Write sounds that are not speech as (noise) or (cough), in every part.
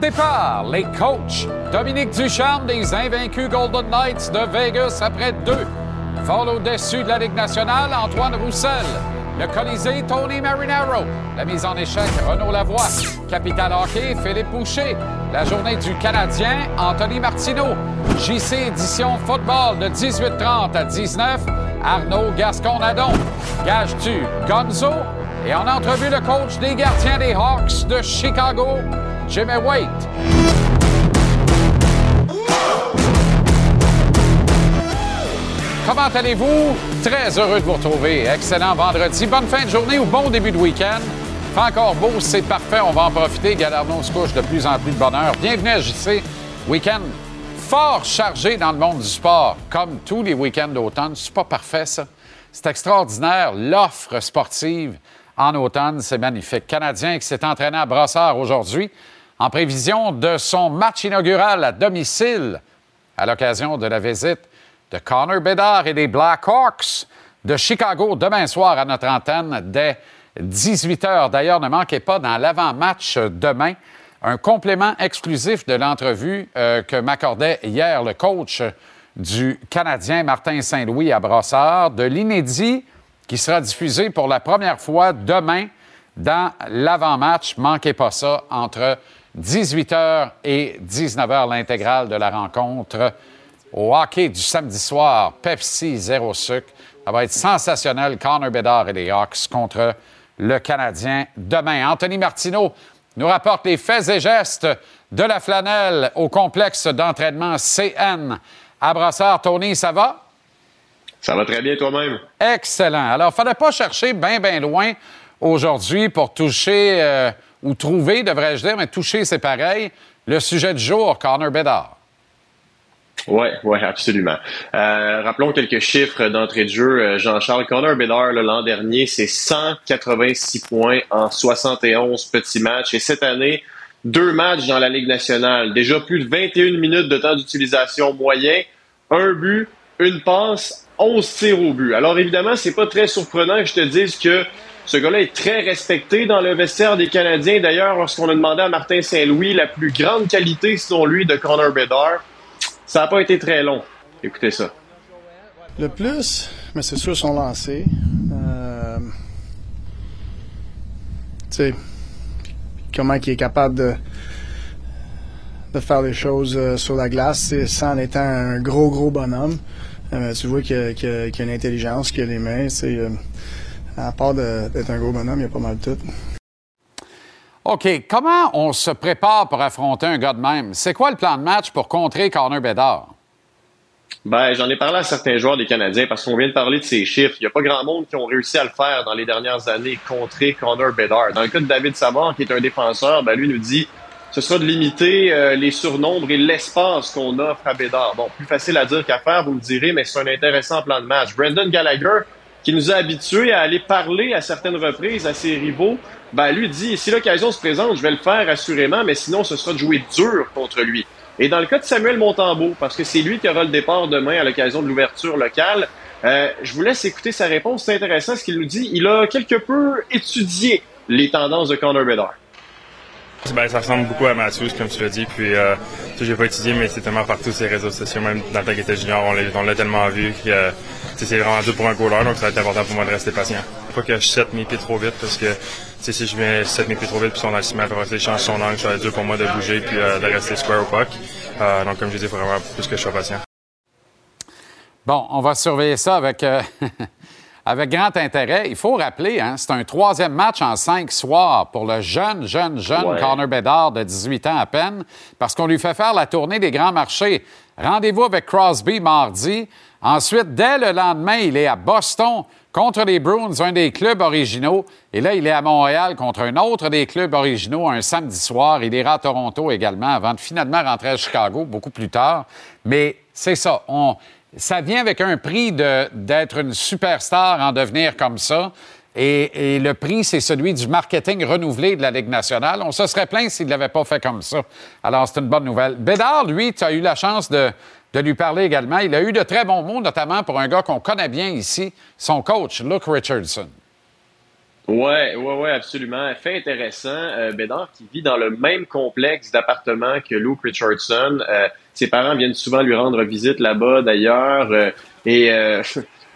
départ, les coachs. Dominique Ducharme des invaincus Golden Knights de Vegas après deux. Fall au-dessus de la Ligue nationale, Antoine Roussel. Le Colisée, Tony Marinaro. La mise en échec, Renaud Lavoie. Capital Hockey, Philippe Boucher. La journée du Canadien, Anthony Martineau. JC Édition Football de 18h30 à 19 Arnaud Gascon-Nadon. Gage-tu, Gonzo? Et en entrevue, le coach des gardiens des Hawks de Chicago, Jimmy Waite. Comment allez-vous? Très heureux de vous retrouver. Excellent vendredi. Bonne fin de journée ou bon début de week-end. Fait encore beau, c'est parfait. On va en profiter. Galardon se couche de plus en plus de bonheur. Bienvenue à JC. Week-end fort chargé dans le monde du sport, comme tous les week-ends d'automne. C'est pas parfait, ça. C'est extraordinaire. L'offre sportive en automne, c'est magnifique. Canadien qui s'est entraîné à Brassard aujourd'hui en prévision de son match inaugural à domicile à l'occasion de la visite de Connor Bedard et des Blackhawks de Chicago demain soir à notre antenne dès 18 h. D'ailleurs, ne manquez pas dans l'avant-match demain un complément exclusif de l'entrevue euh, que m'accordait hier le coach du Canadien Martin Saint-Louis à Brassard, de l'inédit qui sera diffusé pour la première fois demain dans l'avant-match. Manquez pas ça entre 18h et 19h, l'intégrale de la rencontre au hockey du samedi soir, Pepsi zéro sucre. Ça va être sensationnel, Connor Bedard et les Hawks contre le Canadien demain. Anthony Martineau nous rapporte les faits et gestes de la flanelle au complexe d'entraînement CN à Brassard. Tony, ça va? Ça va très bien toi-même. Excellent. Alors, il ne fallait pas chercher bien, bien loin aujourd'hui pour toucher, euh, ou trouver, devrais-je dire, mais toucher, c'est pareil, le sujet du jour, Connor Bedard. Oui, ouais, absolument. Euh, rappelons quelques chiffres d'entrée de jeu. Euh, Jean-Charles Connor Bedard, l'an dernier, c'est 186 points en 71 petits matchs. Et cette année, deux matchs dans la Ligue nationale. Déjà plus de 21 minutes de temps d'utilisation moyen, un but, une passe, 11 tirs au but. Alors évidemment, c'est pas très surprenant que je te dise que ce gars-là est très respecté dans le vestiaire des Canadiens. D'ailleurs, lorsqu'on a demandé à Martin Saint-Louis la plus grande qualité, selon lui, de Connor Bedard, ça n'a pas été très long. Écoutez ça. Le plus, mais c'est sûr, son lancé. Euh, tu comment il est capable de, de faire les choses euh, sur la glace, sans étant un gros, gros bonhomme. Euh, tu vois qu'il a, a, une intelligence, qu'il a les mains. Euh, à part d'être un gros bonhomme, il y a pas mal de tout. OK. Comment on se prépare pour affronter un gars de même? C'est quoi le plan de match pour contrer Connor Bedard? Ben, j'en ai parlé à certains joueurs des Canadiens parce qu'on vient de parler de ces chiffres. Il n'y a pas grand monde qui ont réussi à le faire dans les dernières années, contrer Connor Bedard. Dans le cas de David Savard, qui est un défenseur, ben, lui nous dit ce sera de limiter euh, les surnombres et l'espace qu'on offre à Bédard. Bon, plus facile à dire qu'à faire, vous me direz, mais c'est un intéressant plan de match. Brandon Gallagher, qui nous a habitués à aller parler à certaines reprises à ses rivaux, ben lui dit, si l'occasion se présente, je vais le faire assurément, mais sinon, ce sera de jouer dur contre lui. Et dans le cas de Samuel Montembeau, parce que c'est lui qui aura le départ demain à l'occasion de l'ouverture locale, euh, je vous laisse écouter sa réponse. C'est intéressant ce qu'il nous dit. Il a quelque peu étudié les tendances de Connor Bedard. Ben, ça ressemble beaucoup à Matthews, comme tu l'as dit. Puis, euh, j'ai pas étudié, mais c'est tellement partout ces réseaux sociaux, même dans était junior, on l'a, tellement vu que euh, c'est vraiment dur pour un goaler, donc ça va être important pour moi de rester patient. Faut pas que je sette mes pieds trop vite, parce que si je viens set mes pieds trop vite, puis son assistant après ça, change son angle, ça va être dur pour moi de bouger, puis euh, de rester square au puck. Euh, donc, comme je dis, il faut vraiment plus que je sois patient. Bon, on va surveiller ça avec, euh, (laughs) avec grand intérêt. Il faut rappeler, hein, c'est un troisième match en cinq soirs pour le jeune, jeune, jeune Ouais. Connor Bedard de 18 ans à peine, parce qu'on lui fait faire la tournée des grands marchés. Rendez-vous avec Crosby mardi. Ensuite, dès le lendemain, il est à Boston contre les Bruins, un des clubs originaux. Et là, il est à Montréal contre un autre des clubs originaux un samedi soir. Il ira à Toronto également avant de finalement rentrer à Chicago beaucoup plus tard. Mais c'est ça. On... ça vient avec un prix d'être une superstar, en devenir comme ça. Et, le prix, c'est celui du marketing renouvelé de la Ligue nationale. On se serait plaint s'il ne l'avait pas fait comme ça. Alors, c'est une bonne nouvelle. Bédard, lui, tu as eu la chance de, de, lui parler également. Il a eu de très bons mots, notamment pour un gars qu'on connaît bien ici, son coach, Luke Richardson. Ouais, ouais, ouais, absolument. Fait intéressant. Euh, Bédard qui vit dans le même complexe d'appartement que Luke Richardson. Euh, ses parents viennent souvent lui rendre visite là-bas, d'ailleurs. Euh, et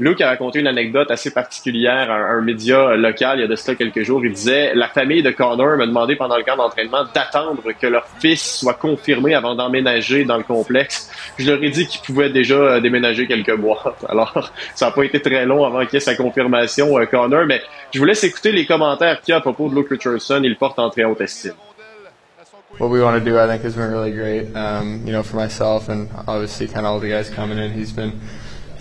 Luke a raconté une anecdote assez particulière à un, média local il y a de cela quelques jours. Il disait La famille de Connor m'a demandé pendant le camp d'entraînement d'attendre que leur fils soit confirmé avant d'emménager dans le complexe. Je leur ai dit qu'ils pouvaient déjà euh, déménager quelques mois. (laughs) Alors, ça n'a pas été très long avant qu'il y ait sa confirmation, euh, Connor. Mais je vous laisse écouter les commentaires qu'il y a à propos de Luke Richardson. Il porte en très haute estime. What we want to do, I think, has really great. Um, you know, for myself and obviously kind of all the guys coming in, he's been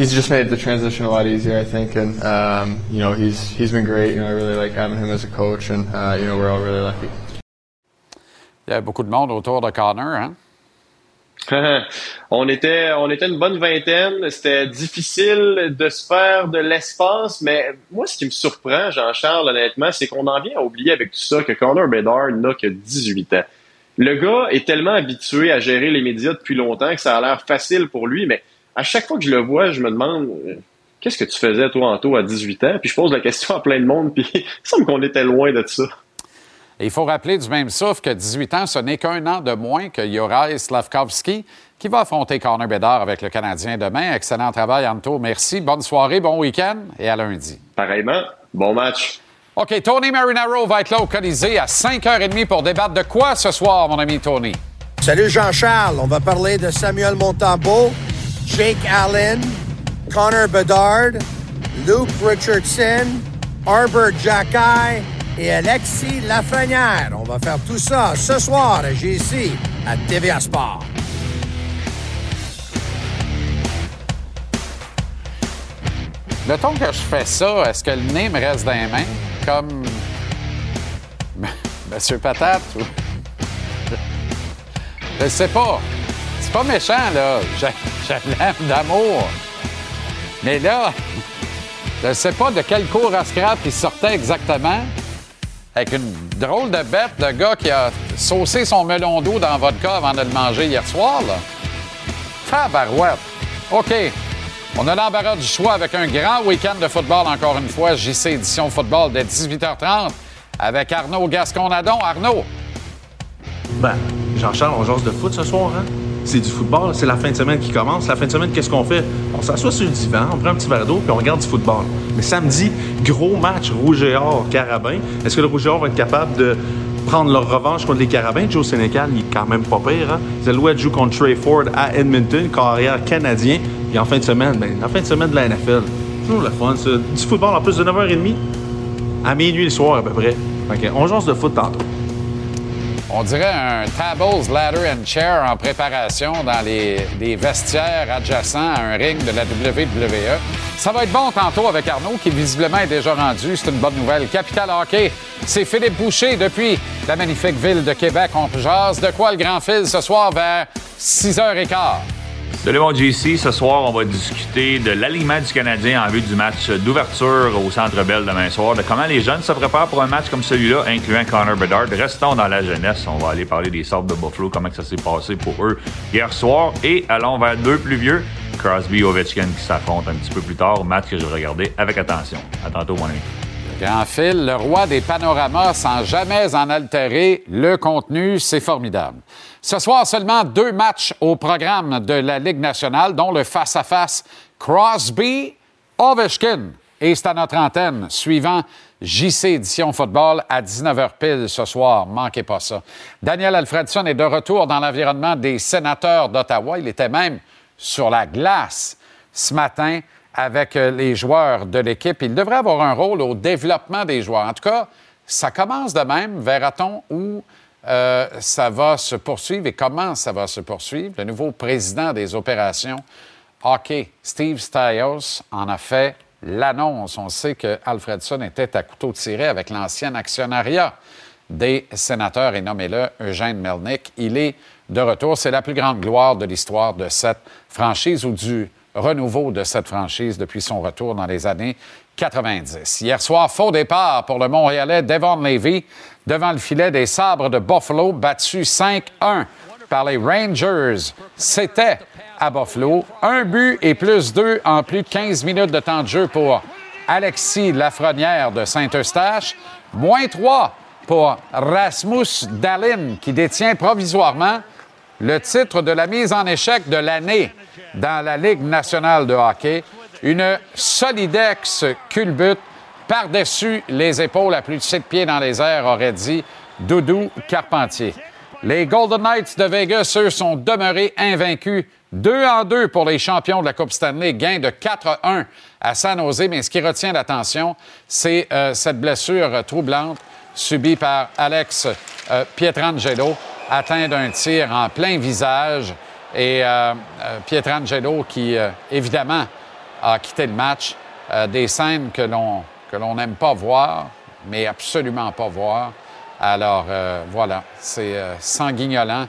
he's just made the transition a lot easier, I think, and um, you know he's he's been great. You know, I really like having him as a coach, and uh, you know we're all really lucky. Il y a beaucoup de monde autour de Connor, hein? (laughs) on était on était une bonne vingtaine. C'était difficile de se faire de l'espace, mais moi, ce qui me surprend, Jean-Charles, honnêtement, c'est qu'on en vient à oublier avec tout ça que Connor Bedard n'a que 18 ans. Le gars est tellement habitué à gérer les médias depuis longtemps que ça a l'air facile pour lui, mais à chaque fois que je le vois, je me demande euh, qu'est-ce que tu faisais, toi, Anto, à 18 ans? Puis je pose la question à plein de monde, puis (laughs) il semble qu'on était loin de ça. il faut rappeler du même souffle que 18 ans, ce n'est qu'un an de moins que Yorai Slavkovski, qui va affronter Connor Bedard avec le Canadien demain. Excellent travail, Anto. Merci. Bonne soirée, bon week-end et à lundi. Pareillement. Bon match. OK, Tony Marinaro va être là au Colisée à 5h30 pour débattre de quoi ce soir, mon ami Tony? Salut Jean-Charles. On va parler de Samuel Montambeau Jake Allen, Connor Bedard, Luke Richardson, Arbor Jacky et Alexis Lafrenière. On va faire tout ça ce soir à GC à TVA Sport. Mettons que je fais ça, est-ce que le nez me reste dans les mains? Comme (laughs) Monsieur Patate ou... (laughs) Je sais pas pas méchant, là. Je, l'aime d'amour. Mais là, je ne sais pas de quel cours à scrap il sortait exactement. Avec une drôle de bête de gars qui a saucé son melon d'eau dans votre vodka avant de le manger hier soir, là. Tabarouette. OK. On a l'embarras du choix avec un grand week-end de football, encore une fois. JC Édition Football dès 18h30 avec Arnaud Gasconadon. Arnaud? Ben, Jean-Charles, on jase de foot ce soir, hein? C'est du football, c'est la fin de semaine qui commence. La fin de semaine, qu'est-ce qu'on fait? On s'assoit sur le divan, on prend un petit verre d'eau, puis on regarde du football. Mais samedi, gros match Rouge et Or, Carabin. Est-ce que le Rouge et Or va être capable de prendre leur revanche contre les Carabins? Joe Sénécal, il est quand même pas pire. Hein? Zalouette joue contre Trey Ford à Edmonton, carrière canadien. Puis en fin de semaine, ben, en fin de semaine de la NFL, toujours le fun, ça. Du football en plus de 9h30 à minuit le soir à peu près. OK, on jase de foot tantôt on dirait un tables, ladder and chair en préparation dans les, vestiaires adjacents à un ring de la WWE. Ça va être bon tantôt avec Arnaud, qui visiblement est déjà rendu. C'est une bonne nouvelle. Capital Hockey, c'est Philippe Boucher depuis la magnifique ville de Québec. On jase de quoi le grand fil ce soir vers 6h15? Salut mon JC, ce soir on va discuter de l'alignement du Canadien en vue du match d'ouverture au Centre Bell demain soir, de comment les jeunes se préparent pour un match comme celui-là, incluant Connor Bedard. Restons dans la jeunesse, on va aller parler des sortes de Buffalo, comment ça s'est passé pour eux hier soir, et allons vers deux plus vieux, Crosby et Ovechkin qui s'affrontent un petit peu plus tard, match que je vais regarder avec attention. À tantôt mon ami. Grand fil, le roi des panoramas sans jamais en altérer le contenu, c'est formidable. Ce soir, seulement deux matchs au programme de la Ligue nationale, dont le face-à-face Crosby-Ovechkin. Et c'est à notre antenne, suivant JC Édition Football à 19h pile ce soir. Manquez pas ça. Daniel Alfredson est de retour dans l'environnement des sénateurs d'Ottawa. Il était même sur la glace ce matin avec euh, les joueurs de l'équipe. Il devrait avoir un rôle au développement des joueurs. En tout cas, ça commence de même. Verra-t-on où euh, ça va se poursuivre et comment ça va se poursuivre. Le nouveau président des opérations hockey, Steve Stiles, en a fait l'annonce. On sait que Alfredson était à couteau tiré avec l'ancien actionnariat des sénateurs et nommé-le Eugène Melnick. Il est de retour. C'est la plus grande gloire de l'histoire de cette franchise ou du renouveau de cette franchise depuis son retour dans les années 90. Hier soir, faux départ pour le Montréalais Devon Levy devant le filet des Sabres de Buffalo, battu 5-1 par les Rangers. C'était à Buffalo. Un but et plus deux en plus de 15 minutes de temps de jeu pour Alexis Lafrenière de Saint-Eustache. Moins trois pour Rasmus Dalin, qui détient provisoirement le titre de la mise en échec de l'année dans la Ligue nationale de hockey. Une solidex culbute par-dessus les épaules à plus de sept pieds dans les airs, aurait dit Doudou Carpentier. Les Golden Knights de Vegas, eux, sont demeurés invaincus. 2 en 2 pour les champions de la Coupe Stanley, gain de 4-1 à San Jose. Mais ce qui retient l'attention, c'est euh, cette blessure troublante subie par Alex euh, Pietrangelo, atteint d'un tir en plein visage. Et euh, euh Pietrangelo qui, évidemment, a quitté le match. des scènes que l'on que l'on n'aime pas voir, mais absolument pas voir. Alors voilà, c'est sanguignolant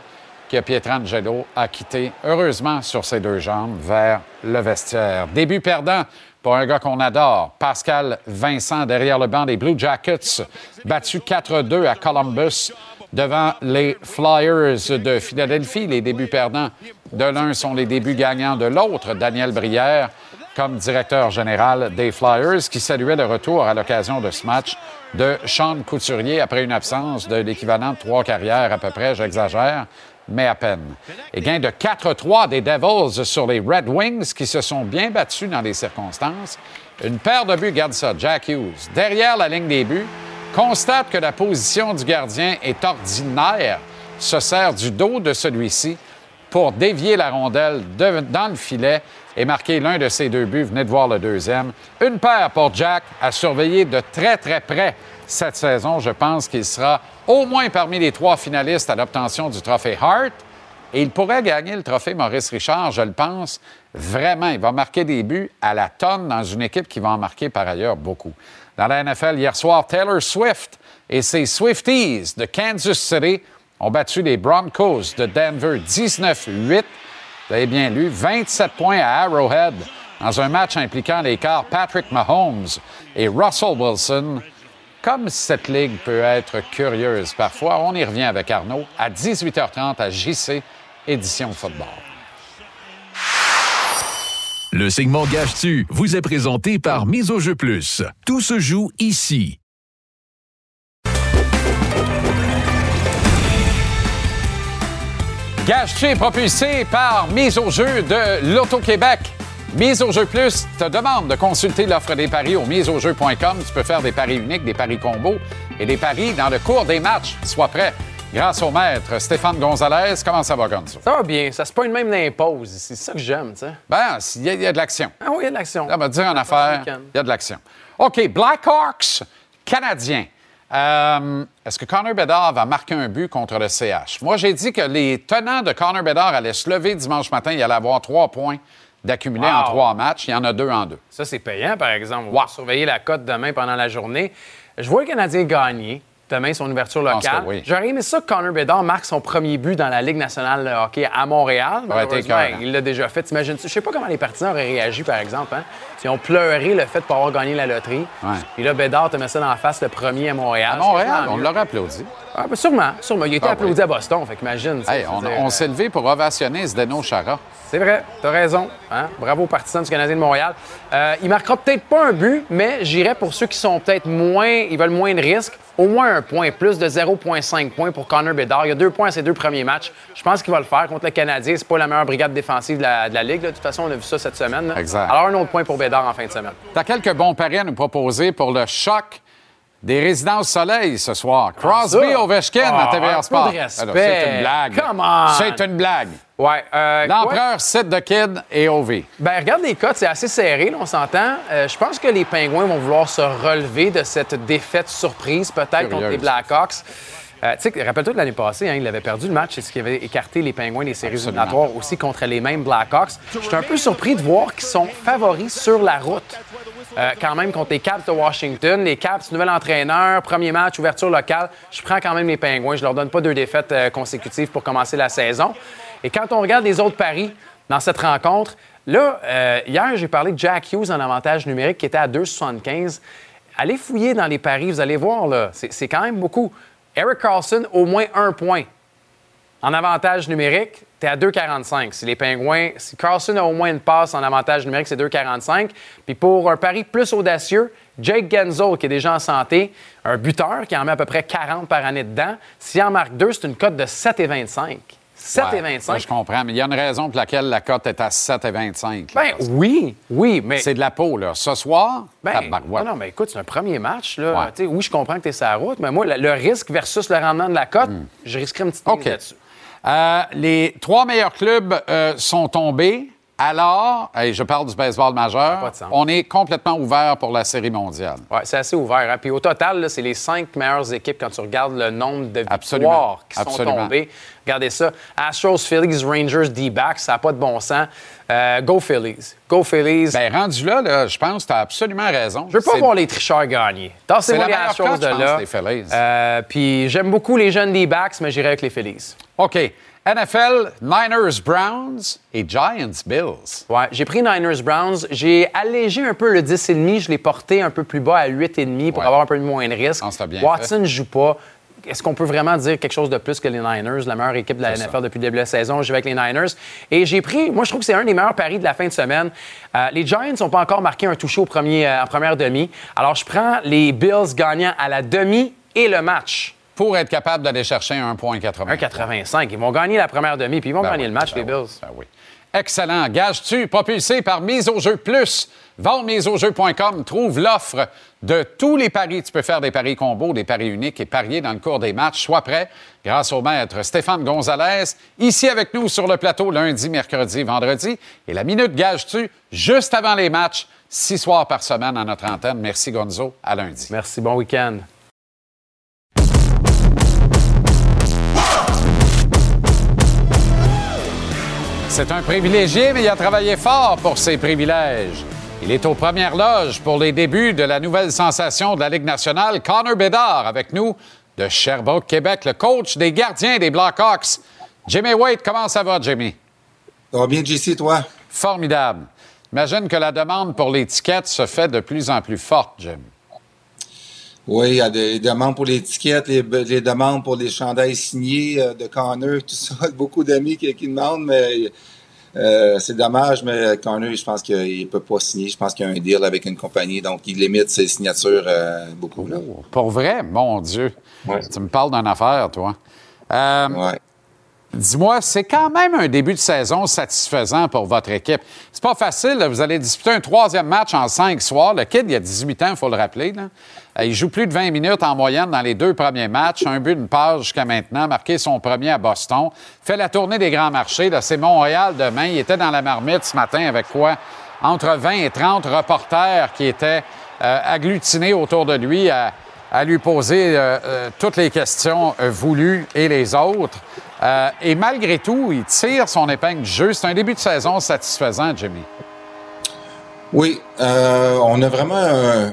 que Pietrangelo a quitté, heureusement sur ses deux jambes, vers le vestiaire. Début perdant pour un gars qu'on adore, Pascal Vincent derrière le banc des Blue Jackets, battu 4-2 à Columbus devant les Flyers de Philadelphie. Les débuts perdants de l'un sont les débuts gagnants de l'autre, Daniel Brière comme directeur général des Flyers, qui saluait le retour à l'occasion de ce match de Sean Couturier après une absence de l'équivalent de trois carrières à peu près, j'exagère, mais à peine. Et gain de 4-3 des Devils sur les Red Wings qui se sont bien battus dans les circonstances. Une paire de buts, garde ça, Jack Hughes, derrière la ligne des buts, constate que la position du gardien est ordinaire, se sert du dos de celui-ci pour dévier la rondelle dans le filet et marquer l'un de ses deux buts. Venez de voir le deuxième. Une paire pour Jack à surveiller de très, très près cette saison. Je pense qu'il sera au moins parmi les trois finalistes à l'obtention du trophée Hart. Et il pourrait gagner le trophée Maurice Richard, je le pense. Vraiment, il va marquer des buts à la tonne dans une équipe qui va en marquer par ailleurs beaucoup. Dans la NFL, hier soir, Taylor Swift et ses Swifties de Kansas City ont battu les Broncos de Denver 19-8. Vous avez bien lu, 27 points à Arrowhead dans un match impliquant les quarts Patrick Mahomes et Russell Wilson. Comme cette ligue peut être curieuse parfois, on y revient avec Arnaud à 18h30 à JC, édition football. Le segment Gage-tu vous est présenté par Mise au jeu plus. Tout se joue ici. Gage-tu propulsé par Mise au jeu de l'Auto-Québec. Mise au jeu plus te demande de consulter l'offre des paris au miseaujeu.com. Tu peux faire des paris uniques, des paris combos et des paris dans le cours des matchs. Sois prêt. Grâce au maître Stéphane Gonzalez, comment ça va, Gonzo? Ça va bien. Ça se pointe même d'impose. C'est ça que j'aime, tu sais. Ben, il y, a de l'action. Ah oui, il y a de l'action. Ça va dire en affaire, il y a de l'action. OK, Blackhawks, Canadiens. Euh, est-ce que Connor Bedard va marquer un but contre le CH? Moi, j'ai dit que les tenants de Connor Bedard allaient se lever dimanche matin. Il allait avoir trois points d'accumuler en trois matchs. Il y en a deux en deux. Ça, c'est payant, par exemple. On va surveiller la cote demain pendant la journée. Je vois le Canadien gagner demain son ouverture locale. J'aurais aimé ça que Connor Bedard marque son premier but dans la Ligue nationale de hockey à Montréal. il l'a déjà fait. T'imagines, je sais pas comment les partisans auraient réagi, par exemple. Hein? Ils ont pleuré le fait de pas avoir gagné la loterie. Et là, Bédard te met ça dans la face le premier à Montréal. À Montréal, on l'aurait applaudi. Ah, ben, sûrement, sûrement. Il a été ah, applaudi à Boston, fait qu'imagine. on, s'est levé pour ovationner Zdeno Chara. C'est vrai, t'as raison. Hein? Bravo aux partisans du Canadien de Montréal. Euh, il marquera peut-être pas un but, mais j'irai pour ceux qui sont peut-être moins, ils veulent moins de risques. Au moins un point, plus de 0,5 points pour Connor Bedard. Il y a deux points à ses deux premiers matchs. Je pense qu'il va le faire contre le Canadien. C'est pas la meilleure brigade défensive de la, Ligue. De toute façon, on a vu ça cette semaine. Exact. Alors, un autre point pour Bedard en fin de semaine. T'as quelques bons paris à nous proposer pour le choc des résidences soleil ce soir. Ah, Crosby Ovechkin à TVA Sport. C'est une blague. C'est une blague. Ouais. Euh, L'empereur cite de Kid et OV. Ben regarde les cotes, c'est assez serré, là, on s'entend. Euh, je pense que les Pingouins vont vouloir se relever de cette défaite surprise, peut-être contre les Blackhawks. Euh, rappelle-toi de l'année passée, hein, il avait perdu le match, c'est ce qui avait écarté les Pingouins des séries éliminatoires aussi contre les mêmes Blackhawks. Je suis un peu surpris de voir qu'ils sont favoris sur la route. Euh, quand même contre les Caps de Washington. Les Caps, nouvel entraîneur, premier match, ouverture locale. Je prends quand même les Pingouins. Je leur donne pas deux défaites euh, consécutives pour commencer la saison. Et quand on regarde les autres paris dans cette rencontre, Là, hier, j'ai parlé de Jack Hughes en avantage numérique qui était à 2,75. Allez fouiller dans les paris, vous allez voir, là, c'est quand même beaucoup. Eric Carlson, au moins un point. En avantage numérique, tu es à 2,45. Si les Pingouins, si Carlson a au moins une passe en avantage numérique, c'est 2,45. Puis pour un pari plus audacieux, Jake Genzel, qui est déjà en santé, un buteur qui en met à peu près 40 par année dedans, s'il en marque deux, c'est une cote de 7,25. 7,25. je comprends, mais il y a une raison pour laquelle la cote est à 7,25. Ben oui, oui, mais. C'est de la peau, là. Ce soir, ben, non, non, mais écoute, c'est un premier match, là. Oui, je comprends que tu es sur la route, mais moi, le, risque versus le rendement de la cote, hmm. je risquerais une petite okay. là-dessus. Euh, les trois meilleurs clubs euh, sont tombés. Alors, je parle du baseball majeur, on est complètement ouvert pour la Série mondiale. Oui, c'est assez ouvert. Hein. Puis au total, c'est les cinq meilleures équipes quand tu regardes le nombre de victoires qui sont tombées. Regardez ça. Astros, Phillies, Rangers, D-backs, ça n'a pas de bon sens. Euh, go Phillies. Go Phillies. Bien, rendu là, je pense que tu as absolument raison. Je veux pas voir les tricheurs gagner. C'est la les Astros de là. Les Phillies. Euh, puis j'aime beaucoup les jeunes D-backs, mais j'irai avec les Phillies. OK. NFL, Niners, Browns et Giants, Bills. Ouais, j'ai pris Niners, Browns. J'ai allégé un peu le 10,5. Je l'ai porté un peu plus bas à 8,5 pour avoir un peu moins de risque. Ah, Watson ne joue pas. Est-ce qu'on peut vraiment dire quelque chose de plus que les Niners, la meilleure équipe de la NFL depuis le début de la saison? Je vais avec les Niners. Et j'ai pris, moi, je trouve que c'est un des meilleurs paris de la fin de semaine. Euh, les Giants n'ont pas encore marqué un toucher au premier, euh, en première demi. Alors, je prends les Bills gagnant à la demi et le match pour être capable d'aller chercher 1,80. 1,85. Ils vont gagner la première demi, puis ils vont ben gagner le match, ben les Bills. Ben oui. Excellent. Gage-tu, propulsé par Mise au jeu plus. Va miseaujeu.com, trouve l'offre de tous les paris. Tu peux faire des paris combos, des paris uniques et parier dans le cours des matchs. Sois prêt grâce au maître Stéphane Gonzalez, ici avec nous sur le plateau lundi, mercredi, vendredi. Et la minute gage-tu juste avant les matchs, six soirs par semaine à notre antenne. Merci Gonzo. À lundi. Merci. Bon week-end. C'est un privilégié, mais il a travaillé fort pour ses privilèges. Il est aux premières loges pour les débuts de la nouvelle sensation de la Ligue nationale, Connor Bedard, avec nous de Sherbrooke, Québec, le coach des gardiens des Blackhawks. Jimmy Wade, comment ça va, Jimmy? Ça va bien, JC, toi? Formidable. Imagine que la demande pour l'étiquette se fait de plus en plus forte, Jim. Oui, il y a des demandes pour l'étiquette, les, les, demandes pour les chandails signés euh, de Connor, tout ça. (laughs) Beaucoup d'amis qui, qui, demandent, mais euh, c'est dommage, mais Connor, je pense qu'il ne peut pas signer. Je pense qu'il y a un deal avec une compagnie, donc il limite ses signatures euh, beaucoup. Là. Oh, pour vrai? Mon Dieu. Tu me parles d'une affaire, toi. Ouais. Dis-moi, c'est quand même un début de saison satisfaisant pour votre équipe. C'est pas facile, vous allez disputer un troisième match en cinq soirs. Le kid, il a 18 ans, il faut le rappeler. Il joue plus de 20 minutes en moyenne dans les deux premiers matchs. Un but, une passe jusqu'à maintenant. Marqué son premier à Boston. Fait la tournée des grands marchés. C'est Montréal demain. Il était dans la marmite ce matin avec quoi? Entre 20 et 30 reporters qui étaient euh, agglutinés autour de lui à, lui poser euh, toutes les questions voulues et les autres. Euh, et malgré tout, il tire son épingle du jeu. C'est un début de saison satisfaisant, Jimmy. Oui, euh, on a vraiment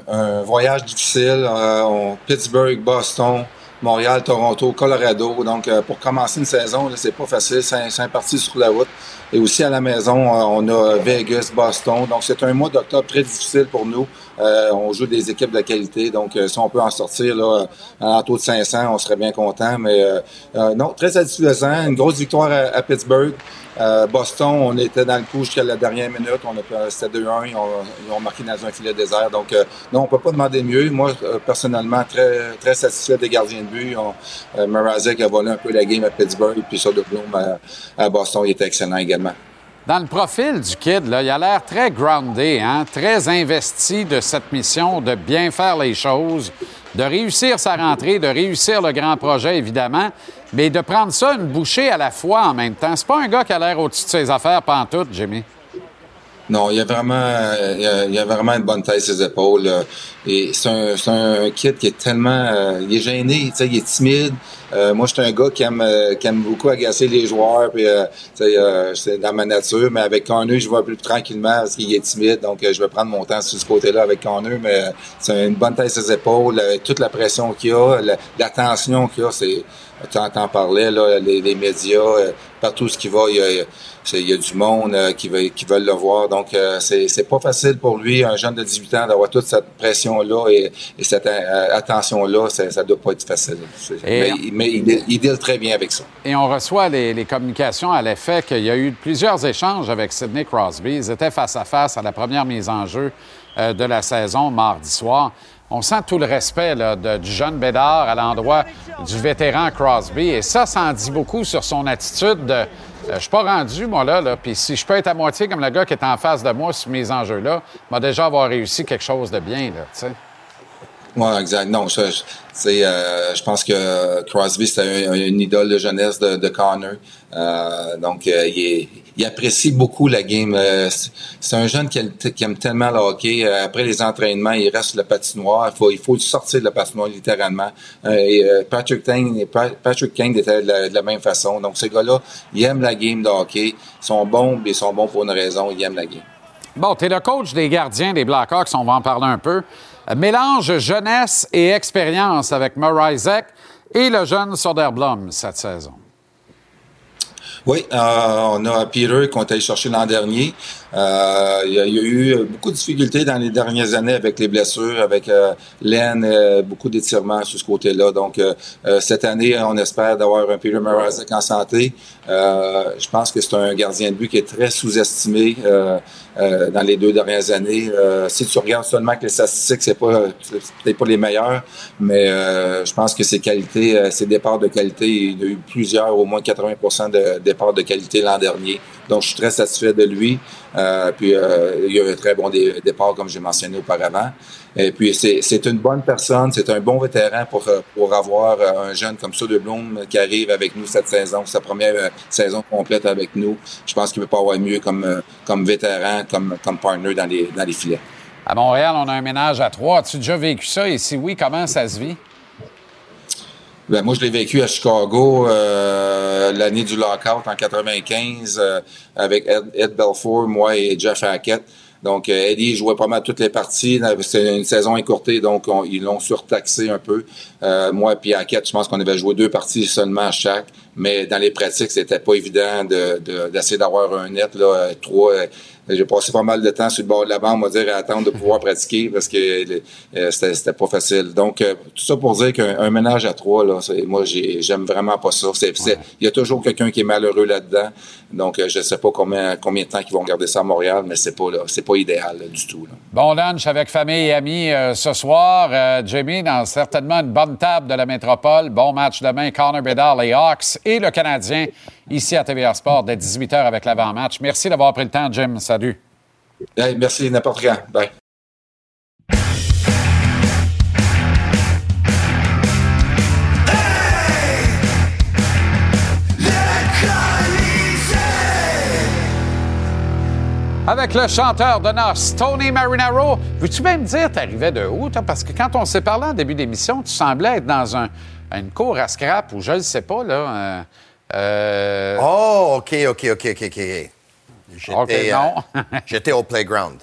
un, voyage difficile. Euh, Pittsburgh, Boston, Montréal, Toronto, Colorado. Donc, pour commencer une saison, c'est pas facile. C'est un parti sur la route. Et aussi à la maison, on a Vegas, Boston. Donc, c'est un mois d'octobre très difficile pour nous. Euh, on joue des équipes de qualité, donc euh, si on peut en sortir là, en taux de 500, on serait bien content. Mais euh, non, très satisfaisant. Une grosse victoire à, Pittsburgh. Boston, on était dans le coup jusqu'à la dernière minute. On a c'était 2-1. Ils ont, marqué dans un filet désert. Donc, non, on peut pas demander mieux. Moi, personnellement, très, très satisfait des gardiens de but. On, a volé un peu la game à Pittsburgh. Puis ça, de Bloom à Boston, il était excellent également. Dans le profil du kid, il a l'air très groundé, hein, très investi de cette mission de bien faire les choses, de réussir sa rentrée, de réussir le grand projet, évidemment, mais de prendre ça une bouchée à la fois en même temps. C'est pas un gars qui a l'air au-dessus de ses affaires pantoute, Jimmy. Non, il a vraiment, il a, vraiment une bonne tête ses épaules. Et c'est un, un, kid qui est tellement, euh, il est gêné, il est timide, Euh, moi, je suis un gars qui aime, qui aime beaucoup agacer les joueurs, puis c'est dans ma nature. Mais avec Connor, je vais plus tranquillement parce qu'il est timide, donc je vais prendre mon temps sur ce côté-là avec Connor. Mais c'est une bonne tête ses épaules, toute la pression qu'il a, la, tension qu'il a, c'est tu entends parler, là, les, médias, partout ce qu'il va, il y a, il y a du monde euh, qui, veut, qui veulent le voir. Donc, euh, c'est pas facile pour lui, un jeune de 18 ans, d'avoir toute cette pression-là et, cette euh, attention-là. Ça ne doit pas être facile. mais, il, il, deal très bien avec ça. Et on reçoit les, communications à l'effet qu'il y a eu plusieurs échanges avec Sidney Crosby. Ils étaient face à face à la première mise en jeu de la saison mardi soir. On sent tout le respect du jeune Bédard à l'endroit du vétéran Crosby. Et ça, ça en dit beaucoup sur son attitude de euh, je suis pas rendu, moi, là. là. Puis si je peux être à moitié comme le gars qui est en face de moi sur mes enjeux-là, m'a déjà avoir réussi quelque chose de bien, là, tu sais. Oui, exact. Non, je, euh, je pense que Crosby, c'était une idole de jeunesse de, Connor. Euh, donc, euh, il, il, apprécie beaucoup la game. Euh, c'est un jeune qui, aime tellement le hockey. après les entraînements, il reste le patinoire. Il faut, il sortir de la patinoire littéralement. et Patrick Kane, Patrick Kane était de la, même façon. Donc, ces gars-là, ils aiment la game de hockey. Ils sont bons, mais ils sont bons pour une raison. Ils aiment la game. Bon, tu es le coach des gardiens des Blackhawks. On va en parler un peu. Mélange jeunesse et expérience avec Isaac et le jeune Soderblom cette saison. Oui, euh, on a Peter qu'on est allé chercher l'an dernier. Euh, il, y a, eu beaucoup de difficultés dans les dernières années avec les blessures, avec euh, l'aine, euh, beaucoup d'étirements sur ce côté-là. Donc, cette année, on espère d'avoir un Peter Mrazek en santé. je pense que c'est un gardien de but qui est très sous-estimé. Euh, dans les deux dernières années. Euh, si tu regardes seulement que les statistiques, c'est pas peut-être pas les meilleurs, mais euh, je pense que ses qualités, ses départs de qualité, il y a eu plusieurs, au moins 80% de départs de qualité l'an dernier. Donc, je suis très satisfait de lui. Puis, il y a un très bon départ, comme j'ai mentionné auparavant. Et puis, c'est une bonne personne, c'est un bon vétéran pour, pour avoir un jeune comme ça de Bloom qui arrive avec nous cette saison, sa première saison complète avec nous. Je pense qu'il ne peut pas avoir mieux comme, comme vétéran, comme, comme partner dans les, dans les filets. À Montréal, on a un ménage à trois. As-tu déjà vécu ça? Et si oui, comment ça se vit? Ben, moi, je l'ai vécu à Chicago euh, l'année du lockout en 95 euh, avec Ed, Ed, Belfour, moi et Jeff Hackett. Donc, euh, Eddie jouait pas mal toutes les parties. C'était une saison écourtée, donc ils l'ont surtaxé un peu. Euh, moi et Hackett, je pense qu'on avait joué deux parties seulement à chaque. Mais dans les pratiques, c'était pas évident d'essayer de, d'avoir un net. Là, trois, j'ai passé pas mal de temps sur le bord de la bande, on va dire, à attendre de pouvoir (laughs) pratiquer parce que euh, c'était pas facile. Donc, euh, tout ça pour dire qu'un ménage à trois, là, moi, j'aime vraiment pas ça. Il y a toujours quelqu'un qui est malheureux là-dedans. Donc, euh, je sais pas combien, combien de temps ils vont garder ça à Montréal, mais c'est pas, c'est pas idéal du tout. Bon lunch avec famille et amis ce soir. Jamie, dans certainement une bonne table de la métropole. Bon match demain, Connor Bedard, les Hawks et le Canadien ici à TVA Sport dès 18h avec l'avant-match. Merci d'avoir pris le temps, Jim. Merci, n'importe quand. Bye. Avec le chanteur de Nos, Tony Marinaro. Veux-tu même dire, t'arrivais de où, Parce que quand on s'est parlé en début d'émission, tu semblais être dans un, une cour à scrap ou je ne sais pas, là. Euh... Oh, OK, OK, OK, OK, OK. J'étais. Euh, (laughs) j'étais au playground.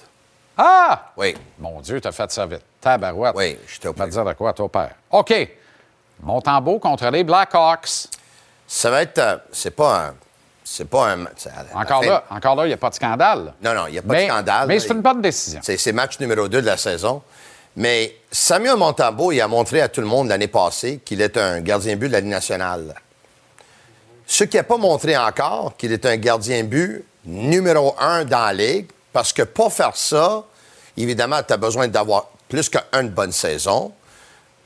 Ah! Oui. Mon Dieu, t'as fait ça vite. Tabarouette. Oui, j'étais au playground. dire de quoi, ton père. OK. Montembeau contre les Blackhawks. Ça va être... Euh, c'est pas un... C'est pas un... Encore là, encore là, il n'y a pas de scandale. Non, non, il n'y a pas de scandale. Mais c'est une bonne décision. C'est, c'est match numéro 2 de la saison. Mais Samuel Montembeau, il a montré à tout le monde l'année passée qu'il est un gardien but de la Ligue nationale. Ce qui n'a pas montré encore qu'il est un gardien but numéro un dans la ligue, parce que pour faire ça, évidemment, tu as besoin d'avoir plus qu'une bonne saison.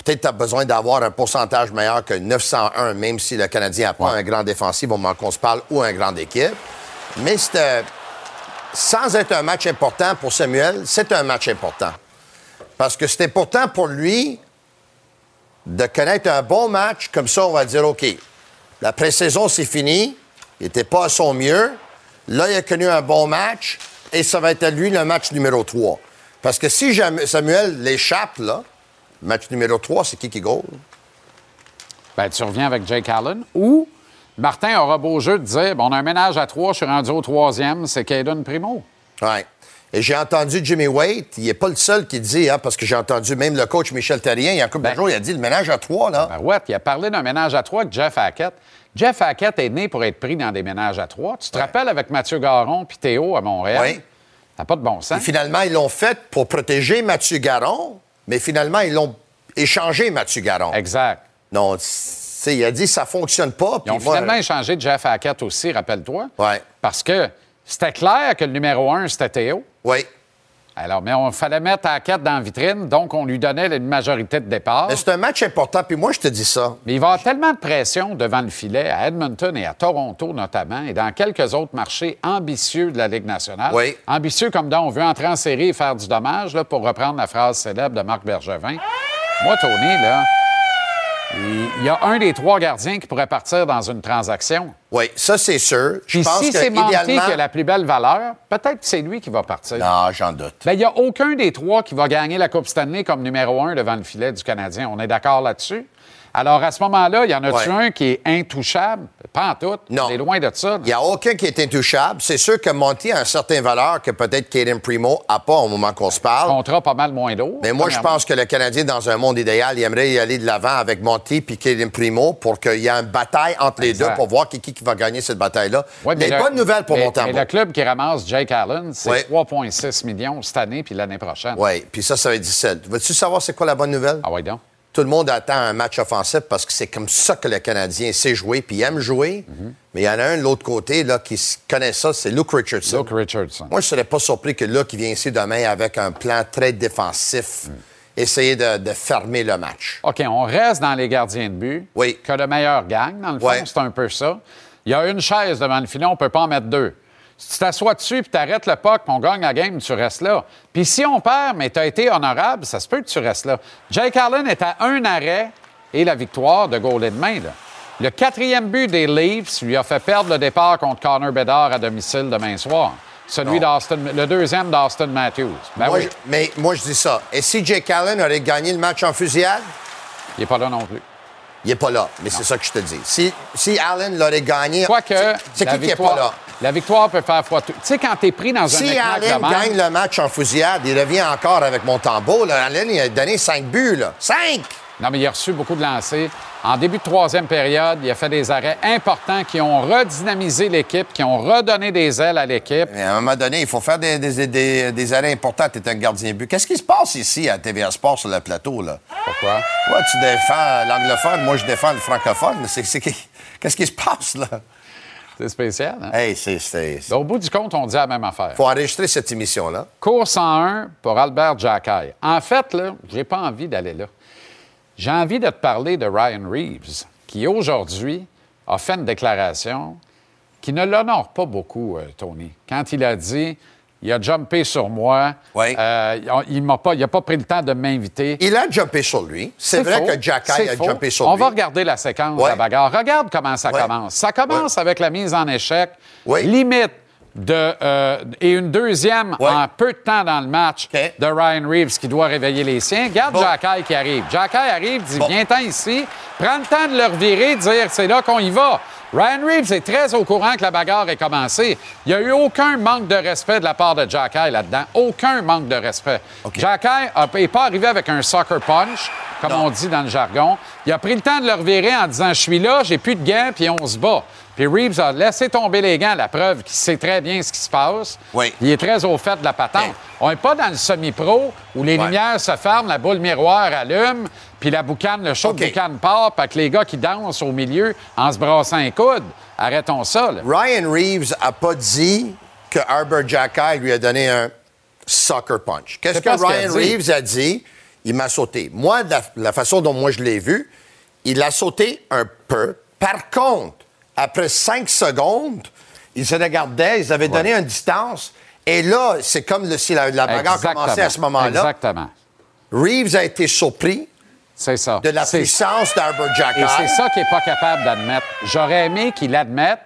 Peut-être tu as besoin d'avoir un pourcentage meilleur que 901, même si le Canadien n'a pas un grand défensif au moment qu'on se parle ou un grand équipe. Mais sans être un match important pour Samuel, c'est un match important. Parce que c'est important pour lui de connaître un bon match, comme ça on va dire, OK, la pré-saison, c'est fini. Il n'était pas à son mieux. Là, il a connu un bon match et ça va être à lui le match numéro 3. Parce que si Samuel l'échappe, là, match numéro 3, c'est qui qui goal? ben, tu reviens avec Jake Allen. Ou Martin aura beau jeu de dire bon, on a un ménage à trois, je suis rendu au troisième, c'est Caden Primo. Ouais. Et j'ai entendu Jimmy Waite, il n'est pas le seul qui dit, hein, parce que j'ai entendu même le coach Michel Terrien, il y a un couple de jours, il a dit le ménage à trois, là. Ben ouais, il a parlé d'un ménage à trois avec Jeff Hackett. Jeff Hackett est né pour être pris dans des ménages à trois. Tu te rappelles avec Mathieu Garon puis Théo à Montréal? Oui. Ça n'a pas de bon sens. Et finalement, ils l'ont fait pour protéger Mathieu Garon, mais finalement, ils l'ont échangé, Mathieu Garon. Exact. Non, il a dit ça fonctionne pas. Ils ont moi- finalement échangé Jeff Hackett aussi, rappelle-toi. Ouais. Parce que c'était clair que le numéro un, c'était Théo. Oui. Alors, mais on fallait mettre Hackett dans la vitrine, donc on lui donnait une majorité de départ. Mais c'est un match important, puis moi, je te dis ça. Mais il va y avoir tellement de pression devant le filet, à Edmonton et à Toronto notamment, et dans quelques autres marchés ambitieux de la Ligue nationale. Oui. Ambitieux comme dans on veut entrer en série et faire du dommage, là, pour reprendre la phrase célèbre de Marc Bergevin. Moi, Tony, là, il y a un des trois gardiens qui pourrait partir dans une transaction. Oui, ça, c'est sûr. Je Puis pense si que c'est idéalement- qui a la plus belle valeur, peut-être que c'est lui qui va partir. Non, j'en doute. Ben, il n'y a aucun des trois qui va gagner la Coupe Stanley comme numéro un devant le filet du Canadien. On est d'accord là-dessus? Alors, à ce moment-là, il y en a-tu Ouais. un qui est intouchable? Pas en tout. Non. On est loin de ça. Il n'y a aucun qui est intouchable. C'est sûr que Monty a une certaine valeur que peut-être Caden Primo n'a pas au moment qu'on se parle. Contrat pas mal moins lourd. Mais moi, je pense que le Canadien, dans un monde idéal, il aimerait y aller de l'avant avec Monty puis Caden Primo pour qu'il y ait une bataille entre les deux pour voir qui, qui va gagner cette bataille-là. Ouais, mais le- bonne nouvelle pour mais- Montembeau. Mais le club qui ramasse Jake Allen, c'est Ouais. 3,6 millions cette année puis l'année prochaine. Oui, puis ça, ça va être 17. Veux-tu savoir c'est quoi la bonne nouvelle? Ah oui, donc. Tout le monde attend un match offensif parce que c'est comme ça que le Canadien sait jouer puis aime jouer. Mais il y en a un de l'autre côté là, qui connaît ça, c'est Luke Richardson. Luke Richardson. Moi, je ne serais pas surpris que Luke vient ici demain avec un plan très défensif, Mm. essayer de, de fermer le match. OK, on reste dans les gardiens de but. Oui. Que le meilleur gagne, dans le fond, c'est un peu ça. Il y a une chaise devant le filet, on ne peut pas en mettre deux. Si tu t'assois dessus puis tu arrêtes le puck, puis on gagne la game, tu restes là. Puis si on perd, mais tu as été honorable, ça se peut que tu restes là. Jake Allen est à un arrêt et la victoire de Golden Main. là. Le quatrième but des Leafs lui a fait perdre le départ contre Connor Bedard à domicile demain soir. Celui d'Austin, le deuxième d'Austin Matthews. Ben moi, oui, je- mais moi, je dis ça. Et si Jake Allen aurait gagné le match en fusillade, il n'est pas là non plus. Il n'est pas là. Mais c'est ça que je te dis. Si, si Allen l'aurait gagné, Quoique, c'est- qui qui n'est pas là? La victoire peut faire tout. Tu sais, quand tu es pris dans un Si Allen gagne le match en fusillade, il revient encore avec mon tambour. Allen, il a donné cinq buts. Là. Cinq! Non, mais il a reçu beaucoup de lancers. En début de troisième période, il a fait des arrêts importants qui ont redynamisé l'équipe, qui ont redonné des ailes à l'équipe. Mais à un moment donné, il faut faire des, des, des, des arrêts importants. Tu es un gardien de but. Qu'est-ce qui se passe ici à TVA Sport sur le plateau? Là? Pourquoi? Toi, tu défends l'anglophone, moi, je défends le francophone. Qui- Qu'est-ce qui se passe, là? C'est spécial. Hein? Hey, c'est. au bout du compte, on dit la même affaire. faut enregistrer cette émission-là. Course en 1 pour Albert Jacquet. En fait, là, j'ai pas envie d'aller là. J'ai envie de te parler de Ryan Reeves, qui aujourd'hui a fait une déclaration qui ne l'honore pas beaucoup, euh, Tony. Quand il a dit il a jumpé sur moi, Oui. euh, il n'a pas, pris le temps de m'inviter. Il a jumpé sur lui. C'est, vrai faux. que Jack C'est a faux. jumpé sur On lui. va regarder la séquence de Ouais. la bagarre. Regarde comment ça Ouais. commence. Ça commence avec la mise en échec, limite de, euh, et une deuxième Ouais. en peu de temps dans le match de Ryan Reeves qui doit réveiller les siens. Regarde Bon. Jacky qui arrive. Jacky arrive, dit Bon. Viens-t'en ici, prends le temps de le revirer, dire C'est là qu'on y va. Ryan Reeves est très au courant que la bagarre est commencée. Il n'y a eu aucun manque de respect de la part de Jacky là-dedans. Aucun manque de respect. OK. Jacky n'est pas arrivé avec un soccer punch, comme Non. on dit dans le jargon. Il a pris le temps de le revirer en disant Je suis là, j'ai plus de gants, puis on se bat. Puis Reeves a laissé tomber les gants, la preuve qu'il sait très bien ce qui se passe. Oui. Il est très au fait de la patente. Hey. On n'est pas dans le semi-pro où les Ouais. lumières se ferment, la boule miroir allume, puis la boucane, le show OK. de boucane part, puis que les gars qui dansent au milieu en se brassant les coudes. Arrêtons ça, là. Ryan Reeves a pas dit que Arbor Jacky lui a donné un soccer punch. Qu'est-ce que a Ryan. Reeves a dit? Il m'a sauté. Moi, de la, la façon dont moi je l'ai vu, il a sauté un peu. Par contre, après cinq secondes, ils se regardaient, ils avaient donné une distance. Et là, c'est comme le- si la, la bagarre commençait à ce moment-là. Exactement. Reeves a été surpris C'est ça. de la puissance d'Arbor Jacky. Et c'est ça qu'il n'est pas capable d'admettre. J'aurais aimé qu'il l'admette.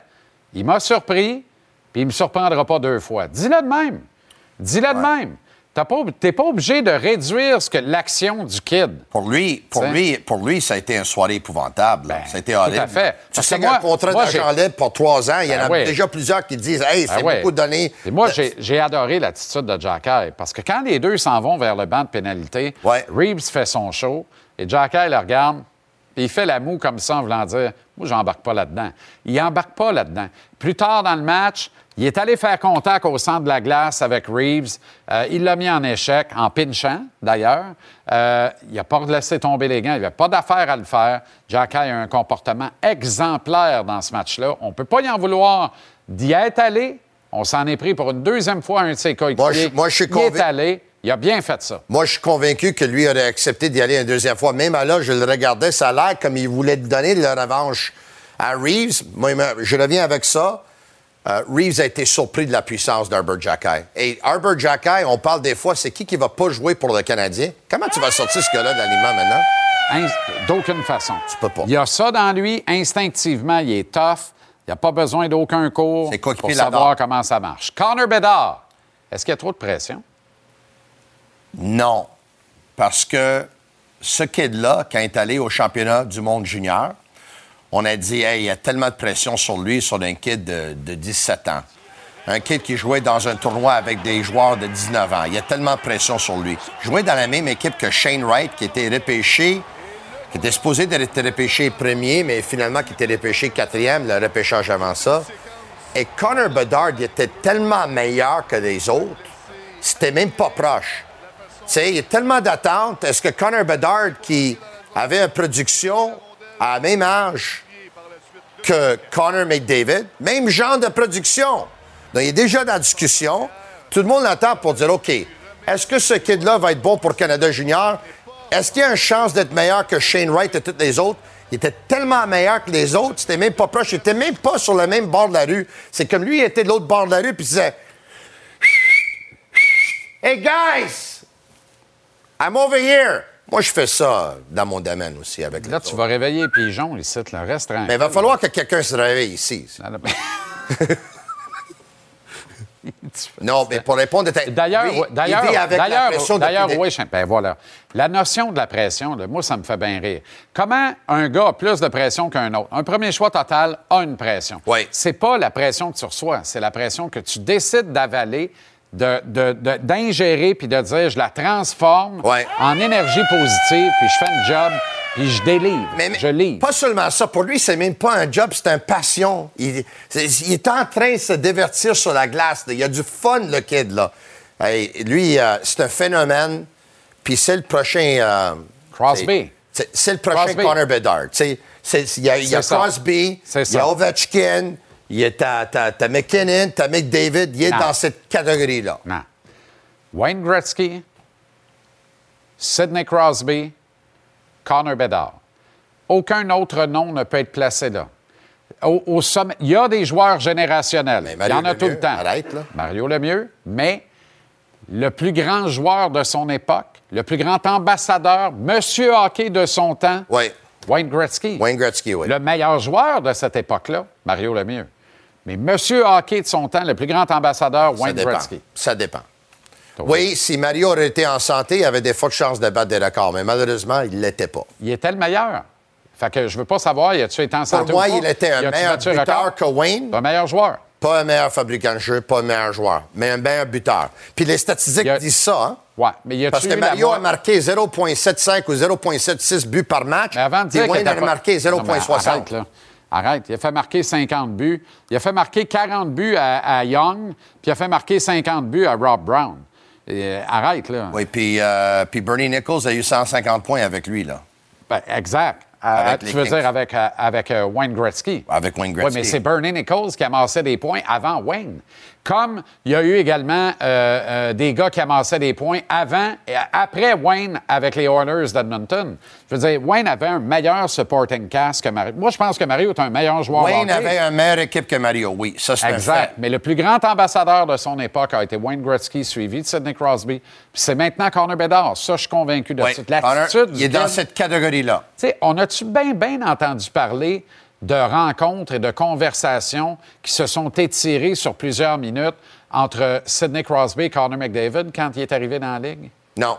Il m'a surpris, puis il ne me surprendra pas deux fois. Dis-le de même. Dis-le de même. Tu n'es pas obligé de réduire ce que l'action du kid. Pour lui, pour lui, pour lui, ça a été une soirée épouvantable. ça a été horrible. Ben, Tout à fait. Tu sais qu'un contrat j'ai- libre pour trois ans, il y en Ben a oui. déjà plusieurs qui disent Hey, c'est Ah ouais. beaucoup donné. Et moi, j'ai j'ai adoré l'attitude de Jacky parce que quand les deux s'en vont vers le banc de pénalité, Reeves fait son show et Jacky le regarde et il fait la moue comme ça en voulant dire Moi, j'embarque pas là-dedans. Il embarque pas là-dedans. Plus tard dans le match, il est allé faire contact au centre de la glace avec Reeves. Euh, il l'a mis en échec, en pinchant d'ailleurs. Euh, il n'a pas laissé tomber les gants. Il n'avait pas d'affaire à le faire. Jacky a un comportement exemplaire dans ce match-là. On ne peut pas y en vouloir d'y être allé. On s'en est pris pour une deuxième fois un de ses coéquipiers. Moi, je- moi, je suis Il est allé. Il a bien fait ça. Moi, je suis convaincu que lui aurait accepté d'y aller une deuxième fois. Même là, je le regardais, ça a l'air comme il voulait donner de la revanche à Reeves. Moi, je reviens avec ça. Euh, Reeves a été surpris de la puissance d'Arbor Jacky. Et Arbor Jacky, on parle des fois, c'est qui qui va pas jouer pour le Canadien? Comment tu vas sortir ce gars-là de l'aliment maintenant? D'aucune façon. Tu peux pas. Il y a ça dans lui. Instinctivement, il est tough. Il n'a pas besoin d'aucun cours pour savoir comment ça marche. Connor Bedard, est-ce qu'il y a trop de pression? Non. Parce que ce kid-là, quand il est allé au championnat du monde junior, on a dit, hey, il y a tellement de pression sur lui, sur un kid de, de 17 ans. Un kid qui jouait dans un tournoi avec des joueurs de 19 ans. Il y a tellement de pression sur lui. Jouait dans la même équipe que Shane Wright, qui était repêché, qui était supposé d'être repêché premier, mais finalement qui était repêché quatrième, le repêchage avant ça. Et Connor Bedard, il était tellement meilleur que les autres, c'était même pas proche. Tu il y a tellement d'attentes. Est-ce que Connor Bedard, qui avait une production à la même âge que Connor McDavid, même genre de production, donc il est déjà dans la discussion, tout le monde attend pour dire, OK, est-ce que ce kid-là va être bon pour Canada Junior? Est-ce qu'il y a une chance d'être meilleur que Shane Wright et tous les autres? Il était tellement meilleur que les autres, c'était même pas proche, il était même pas sur le même bord de la rue. C'est comme lui, il était de l'autre bord de la rue, puis il disait, Hey guys! I'm over here! Moi, je fais ça dans mon domaine aussi avec Là, tu vas réveiller les pigeons ici, le reste. Mais il va falloir que quelqu'un se réveille ici. non, (laughs) mais pour répondre à ta... D'ailleurs, ouais, d'ailleurs, d'ailleurs, d'ailleurs, oui, je- ben voilà. La notion de la pression, là, moi, ça me fait bien rire. Comment un gars a plus de pression qu'un autre? Un premier choix total a une pression. Oui. C'est pas la pression que tu reçois, c'est la pression que tu décides d'avaler, de- de- de- d'ingérer, puis de dire, je la transforme en énergie positive, puis je fais un job, puis je délivre, je livre. Pas seulement ça. Pour lui, c'est même pas un job, c'est une passion. Il, est en train de se divertir sur la glace. là. Il y a du fun, le kid, là. Hey, lui, euh, c'est un phénomène. Puis c'est le prochain... euh, Crosby. c'est- le prochain Crosby. Connor Bedard. Il y a, y a. Crosby, il y a ça. Ovechkin, il ta, ta McKinnon, ta McDavid. Il est Non. dans cette catégorie-là. Non. Wayne Gretzky, Sidney Crosby, Connor Bedard. Aucun autre nom ne peut être placé là. Au, au sommet, il y a des joueurs générationnels. il y en a tout le temps. arrête, là. Mario Lemieux, mais le plus grand joueur de son époque, le plus grand ambassadeur, monsieur hockey de son temps, Wayne Gretzky. Wayne Gretzky, oui. Le meilleur joueur de cette époque-là, Mario Lemieux. Mais monsieur hockey de son temps, le plus grand ambassadeur, Wayne. Gretzky. Ça dépend. Oui, si Mario aurait été en santé, il avait des fortes chances de battre des records, mais malheureusement, il ne l'était pas. Il était le meilleur. Fait que je veux pas savoir, y a-tu été en Pour santé moi, ou pas? il était un meilleur buteur que Wayne? Un meilleur joueur. Pas un meilleur fabricant de jeu, pas un meilleur joueur, mais un meilleur buteur. Puis les statistiques disent ça, hein? Ouais, mais y a-tu Parce que Mario a marqué 0,75 ou 0,76 buts par match. Mais avant de dire Wayne a pas- marqué Non, mais 0,60. Arrête. Il a fait marquer 50 buts. Il a fait marquer 40 buts à, à Young, puis il a fait marquer 50 buts à Rob Brown. Et, euh, arrête, là. Oui, puis, euh, puis Bernie Nichols a eu 150 points avec lui, là. Ben, exact. Avec tu veux Kings. dire avec, euh, avec euh, Wayne Gretzky. Avec Wayne Oui, Gretzky. mais c'est Bernie Nichols qui amassait des points avant Wayne. Comme il y a eu également euh, euh, des gars qui amassaient des points avant et après Wayne avec les Oilers d'Edmonton. Je veux dire, Wayne avait un meilleur supporting cast que Mario. Moi, je pense que Mario est un meilleur joueur. Wayne avait une meilleure équipe que Mario, oui. Ça, c'est. Exact. Mais le plus grand ambassadeur de son époque a été Wayne Gretzky, suivi de Sidney Crosby. Puis c'est maintenant Connor Bedard. Ça, je suis convaincu de Oui. ça. Connor, il est dans cette catégorie-là. tu sais, on a-tu bien, bien entendu parler de rencontres et de conversations qui se sont étirées sur plusieurs minutes entre Sidney Crosby et Connor McDavid quand il est arrivé dans la Ligue? Non.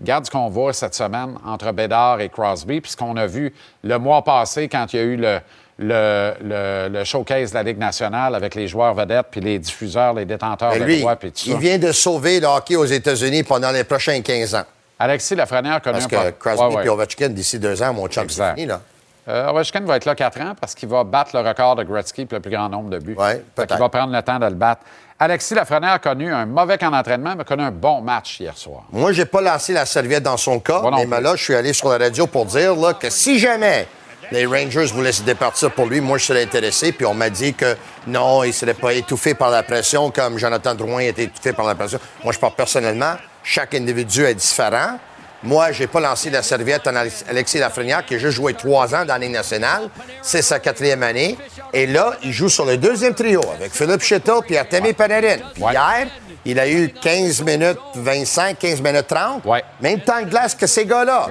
Regarde ce qu'on voit cette semaine entre Bédard et Crosby, puis ce qu'on a vu le mois passé quand il y a eu le, le, le, showcase de la Ligue nationale avec les joueurs vedettes, puis les diffuseurs, les détenteurs de droits, puis tout ça. Il vient de sauver le hockey aux États-Unis pendant les prochains 15 ans. Alexis Lafrenière connu Parce que Crosby et Ovechkin, d'ici deux ans, mon chum, c'est fini, là. Euh, Ovechkin va être là quatre ans parce qu'il va battre le record de Gretzky pour le plus grand nombre de buts. Oui, peut-être. Il va prendre le temps de le battre. Alexis Lafrenière a connu un mauvais camp d'entraînement, mais a connu un bon match hier soir. Moi, j'ai pas lancé la serviette dans son cas, mais là, je suis allé sur la radio pour dire là, que si jamais les Rangers voulaient se départir pour lui, moi, je serais intéressé. Puis on m'a dit que non, il ne serait pas étouffé par la pression comme Jonathan Drouin était étouffé par la pression. Moi, je parle personnellement, chaque individu est différent. Moi, j'ai pas lancé la serviette en Alexis Lafrenière, qui a juste joué trois ans dans la nationale. C'est sa quatrième année. Et là, il joue sur le deuxième trio avec Philippe Chetto et Artemi Panarin. Hier, il a eu 15 minutes 25, 15 minutes 30. Même temps de glace que ces gars-là.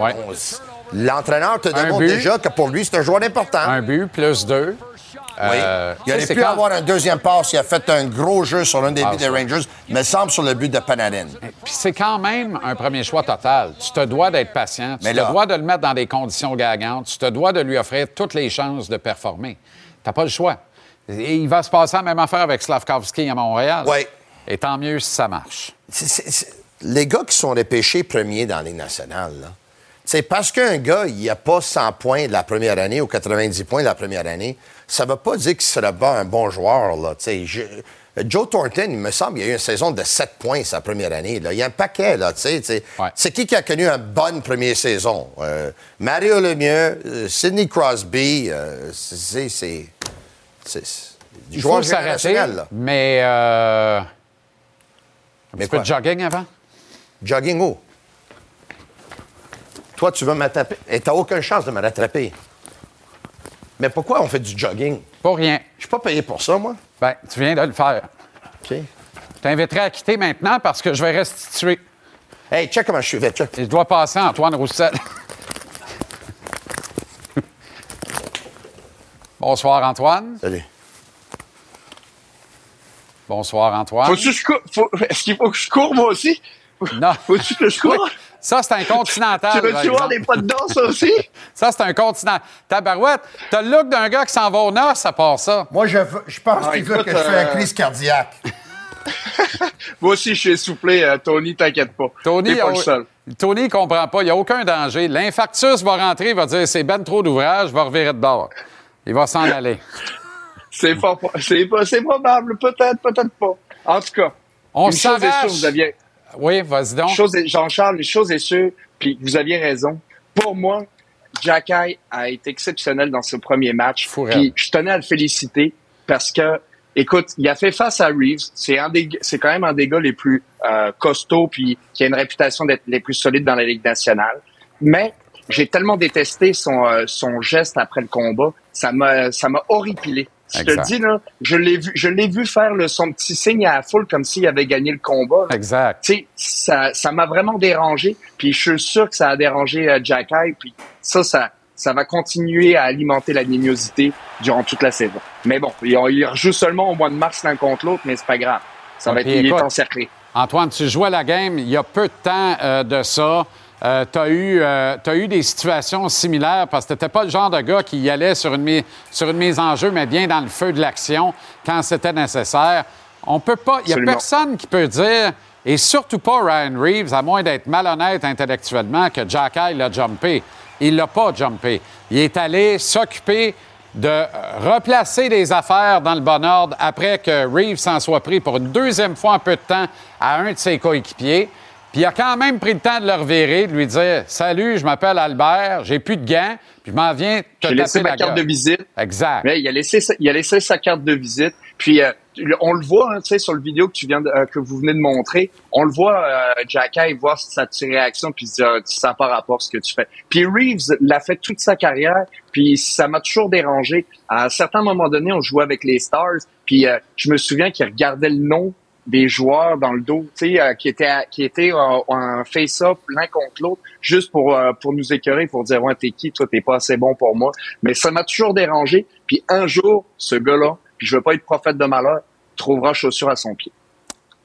L'entraîneur te demande déjà que pour lui, c'est un joueur important. Un but plus deux. Oui. Euh, il aurait pu avoir un deuxième passe. Il a fait un gros jeu sur l'un des buts des Rangers, mais semble sur le but de Panarin. Puis c'est quand même un premier choix total. Tu te dois d'être patient. Tu te dois de le mettre dans des conditions gagantes. Tu te dois de lui offrir toutes les chances de performer. Tu n'as pas le choix. Et il va se passer la même affaire avec Slavkovski à Montréal. Oui. Et tant mieux si ça marche. Les gars qui sont repêchés premiers dans les nationales, là, c'est parce qu'un gars, il a pas 100 points de la première année ou 90 points de la première année, ça ne veut pas dire qu'il sera pas un bon joueur. Là. Joe Thornton, il me semble, il a eu une saison de 7 points sa première année. Là. Il y a un paquet. Là, C'est qui qui a connu une bonne première saison? Euh, Mario Lemieux, euh, Sidney Crosby, euh, c'est... c'est du joueur s'arrêter, mais... Euh... Un mais peu de jogging avant? Jogging où? Toi, tu veux m'attraper. Et t'as aucune chance de me rattraper. Mais pourquoi on fait du jogging? Pour rien. Je suis pas payé pour ça, moi. Ben, tu viens de le faire. OK. Je t'inviterai à quitter maintenant parce que je vais restituer. Hey, check comment je suis vite, check. Je dois passer Antoine Roussel. (laughs) Bonsoir, Antoine. Salut. Bonsoir, Antoine. Faut-tu Est-ce qu'il faut que je cours, moi aussi? (laughs) Non. Faut-tu que je? Ça, c'est un continental. tu veux-tu voir des pas de danse aussi? (laughs) ça, c'est un continental. Tabarouette, t'as le look d'un gars qui s'en va au nord, ça part ça. Moi, je, je pense ah, qu'il veut que je fasse une crise cardiaque. (laughs) Moi aussi, je suis essoufflé. Euh, Tony, t'inquiète pas. Tony, pas le seul. Tony ne comprend pas. Il n'y a aucun danger. L'infarctus va rentrer, il va dire c'est ben trop d'ouvrage, va revirer de bord. Il va s'en aller. C'est pas, c'est probable. Peut-être, peut-être pas. En tout cas, on s'arrache. Vous aviez, oui, vas-y donc. Jean-Charles, les choses est sûres, puis vous aviez raison. Pour moi, Jack a été exceptionnel dans ce premier match. Puis je tenais à le féliciter parce que, écoute, il a fait face à Reeves. C'est un des, c'est quand même un des gars les plus euh, costauds puis qui a une réputation d'être les plus solides dans la Ligue nationale. Mais j'ai tellement détesté son, euh, son geste après le combat. Ça m'a, ça m'a horripilé. Je te dis, là, je l'ai vu, je l'ai vu faire le, son petit signe à la foule comme s'il avait gagné le combat. Exact. Tu sais, ça, ça m'a vraiment dérangé. Puis je suis sûr que ça a dérangé euh, Jack Puis ça, ça, ça va continuer à alimenter la lignosité durant toute la saison. Mais bon, il, il rejoue seulement au mois de mars l'un contre l'autre, mais c'est pas grave. Ça va être, il est encerclé. Antoine, tu jouais la game il y a peu de temps euh, de ça. Euh, tu as, euh, eu des situations similaires parce que tu n'étais pas le genre de gars qui y allait sur une, mise, sur une mise en jeu, mais bien dans le feu de l'action quand c'était nécessaire. On peut pas. Il n'y a personne qui peut dire, et surtout pas Ryan Reeves, à moins d'être malhonnête intellectuellement, que Jack High l'a jumpé. Il l'a pas jumpé. Il est allé s'occuper de replacer les affaires dans le bon ordre après que Reeves s'en soit pris pour une deuxième fois en peu de temps à un de ses coéquipiers. Puis il a quand même pris le temps de le reverrer, de lui dire Salut, je m'appelle Albert, j'ai plus de gants, puis je m'en viens te J'ai laissé ma carte de visite. Exact. Mais il a laissé, il a laissé sa carte de visite. Puis euh, on le voit, hein, tu sais, sur le vidéo que tu viens euh, que vous venez de montrer, on le voit, euh, Jacka, il voit sa réaction, puis il se dit ah, ça pas rapport ce que tu fais. Puis Reeves l'a fait toute sa carrière, puis ça m'a toujours dérangé. À certains moments donnés, on jouait avec les Stars, puis euh, je me souviens qu'il regardait le nom des joueurs dans le dos, tu sais, euh, qui étaient qui étaient en face-up l'un contre l'autre, juste pour euh, pour nous écœurer, pour dire ouais t'es qui, toi t'es pas assez bon pour moi. Mais ça m'a toujours dérangé. Puis un jour, ce gars-là, puis je veux pas être prophète de malheur, trouvera chaussure à son pied.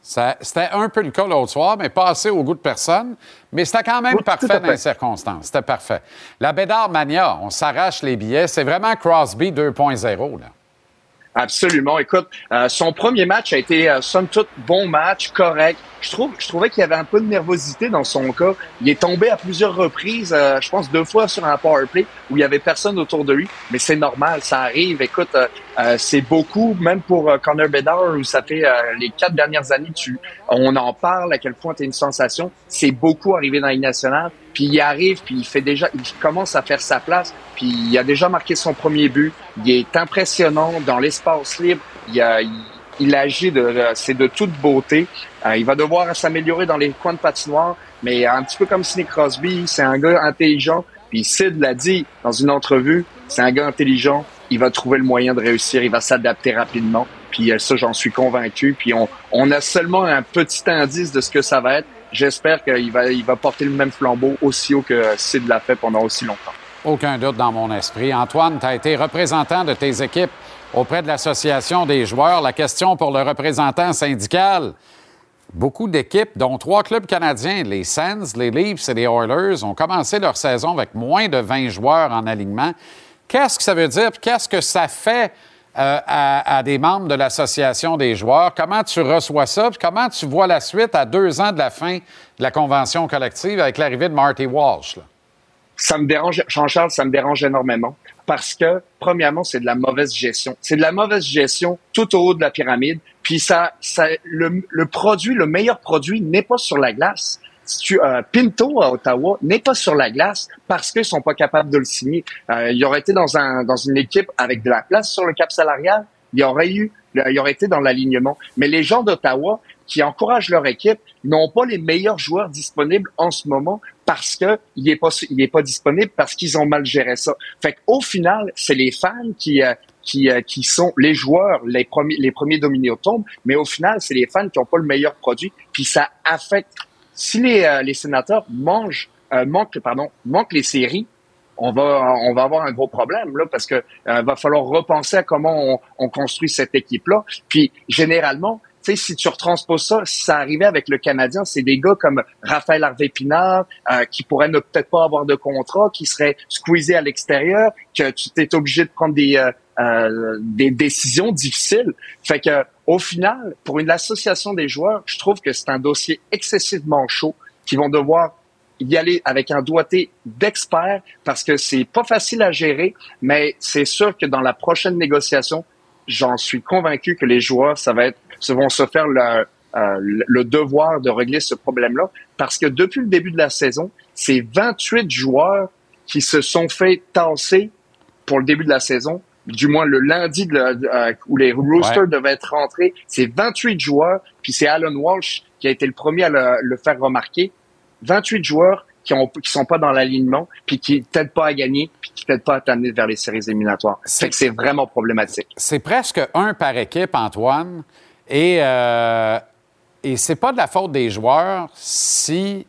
C'était un peu le cas l'autre soir, mais pas assez au goût de personne. Mais c'était quand même parfait dans les circonstances. C'était parfait. La Bédard Mania, on s'arrache les billets. C'est vraiment Crosby 2.0. Absolument. Écoute, euh, son premier match a été, euh, somme toute, bon match, correct. Je trouve, je trouvais qu'il y avait un peu de nervosité dans son cas. Il est tombé à plusieurs reprises, euh, je pense deux fois sur un power play où il y avait personne autour de lui. Mais c'est normal, ça arrive. Écoute, c'est beaucoup, même pour Connor Bedard, où ça fait les quatre dernières années, tu, on en parle à quel point tu es une sensation. C'est beaucoup arrivé dans Ligue nationale. Puis il arrive, puis il fait déjà, il commence à faire sa place, puis il a déjà marqué son premier but. Il est impressionnant dans l'espace libre. Il, a, il, agit de, c'est de toute beauté. Euh, il va devoir s'améliorer dans les coins de patinoire, mais un petit peu comme Sidney Crosby, c'est un gars intelligent. Puis Sid l'a dit dans une entrevue, c'est un gars intelligent. Il va trouver le moyen de réussir. Il va s'adapter rapidement. Puis euh, ça, j'en suis convaincu. Puis on, on a seulement un petit indice de ce que ça va être j'espère qu'il va, il va porter le même flambeau aussi haut que Sid l'a fait pendant aussi longtemps. Aucun doute dans mon esprit. Antoine, tu as été représentant de tes équipes auprès de l'Association des joueurs. La question pour le représentant syndical. Beaucoup d'équipes, dont trois clubs canadiens, les Sens, les Leafs et les Oilers, ont commencé leur saison avec moins de 20 joueurs en alignement. Qu'est-ce que ça veut dire? Qu'est-ce que ça fait euh, à, des membres de l'Association des joueurs. Comment tu reçois ça? Comment tu vois la suite à deux ans de la fin de la convention collective avec l'arrivée de Marty Walsh? Ça me dérange, Jean-Charles, ça me dérange énormément parce que, premièrement, c'est de la mauvaise gestion. C'est de la mauvaise gestion tout au haut de la pyramide. Puis ça, le, produit, le meilleur produit n'est pas sur la glace euh, Pinto à Ottawa n'est pas sur la glace parce qu'ils sont pas capables de le signer. Euh, il aurait été dans un dans une équipe avec de la place sur le cap salarial, il aurait eu il aurait été dans l'alignement. Mais les gens d'Ottawa qui encouragent leur équipe n'ont pas les meilleurs joueurs disponibles en ce moment parce que il est pas il est pas disponible parce qu'ils ont mal géré ça. Fait qu'au final, c'est les fans qui euh, qui, euh, qui sont les joueurs, les premiers, les premiers dominés au tombe, mais au final, c'est les fans qui ont pas le meilleur produit, puis ça affecte si les, euh, les sénateurs mangent, euh, manquent, pardon, manquent les séries, on va, on va avoir un gros problème là parce que euh, va falloir repenser à comment on, on construit cette équipe-là. Puis généralement, sais, si tu retransposes ça, si ça arrivait avec le Canadien, c'est des gars comme Raphaël Harvey-Pinard euh, qui pourraient ne peut-être pas avoir de contrat, qui seraient squeezés à l'extérieur, que tu t'es obligé de prendre des, euh, des décisions difficiles. Fait que au final, pour une association des joueurs, je trouve que c'est un dossier excessivement chaud qui vont devoir y aller avec un doigté d'experts parce que c'est pas facile à gérer, mais c'est sûr que dans la prochaine négociation, j'en suis convaincu que les joueurs, ça va être, vont se faire le, euh, le devoir de régler ce problème-là parce que depuis le début de la saison, c'est 28 joueurs qui se sont fait tasser pour le début de la saison du moins le lundi de euh, où les Roosters devaient être rentrés, c'est 28 joueurs, puis c'est Alan Walsh qui a été le premier à le, faire remarquer. 28 joueurs qui ont qui sont pas dans l'alignement, puis qui t'aident pas à gagner, puis qui t'aident pas à t'amener vers les séries éliminatoires. C'est c'est vraiment problématique. C'est presque un par équipe, Antoine, et euh, et c'est pas de la faute des joueurs si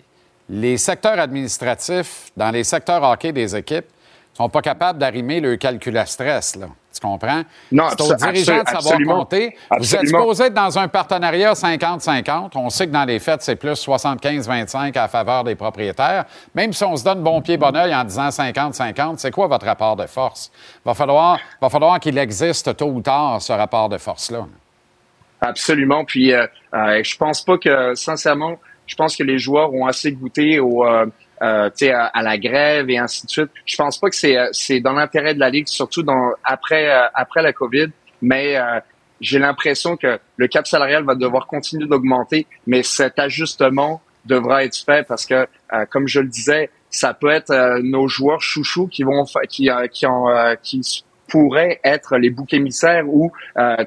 les secteurs administratifs dans les secteurs hockey des équipes sont pas capables d'arrimer le calcul à stress. Là. Tu comprends? Non, c'est aux dirigeants de savoir compter. Vous êtes supposé être dans un partenariat 50-50. On sait que dans les fêtes, c'est plus 75-25 à faveur des propriétaires. Même si on se donne bon pied, bon oeil en disant 50-50, c'est quoi votre rapport de force? Va falloir, va falloir qu'il existe tôt ou tard, ce rapport de force-là. Absolument. Puis, euh, euh, je pense pas que, sincèrement, je pense que les joueurs ont assez goûté au, euh, euh, à, à, la grève et ainsi de suite. Je pense pas que c'est euh, c'est dans l'intérêt de la ligue, surtout dans après euh, après la COVID. Mais euh, j'ai l'impression que le cap salarial va devoir continuer d'augmenter, mais cet ajustement devra être fait parce que, comme je le disais, ça peut être nos joueurs chouchous qui vont qui qui, en, qui pourraient être les boucs émissaires ou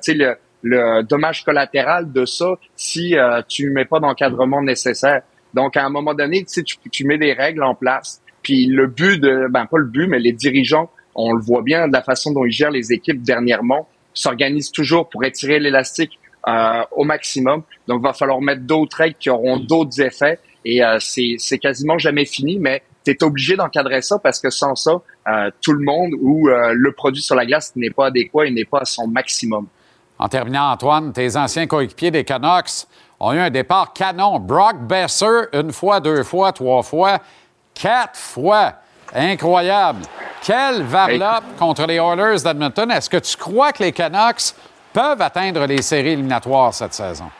sais le, le dommage collatéral de ça si tu mets pas d'encadrement nécessaire. Donc, à un moment donné, tu, tu, mets des règles en place. Puis le but de, ben pas le but, mais les dirigeants, on le voit bien de la façon dont ils gèrent les équipes dernièrement, s'organisent toujours pour étirer l'élastique euh, au maximum. Donc, va falloir mettre d'autres règles qui auront d'autres effets. Et euh, c'est quasiment jamais fini, mais tu es obligé d'encadrer ça parce que sans ça, euh, tout le monde ou euh, le produit sur la glace n'est pas adéquat et n'est pas à son maximum. En terminant, Antoine, tes anciens coéquipiers des Canucks ont eu un départ canon. Brock Besser, une fois, deux fois, trois fois, quatre fois. Incroyable. Quelle varlope contre les Oilers d'Edmonton. Est-ce que tu crois que les Canucks peuvent atteindre les séries éliminatoires cette saison?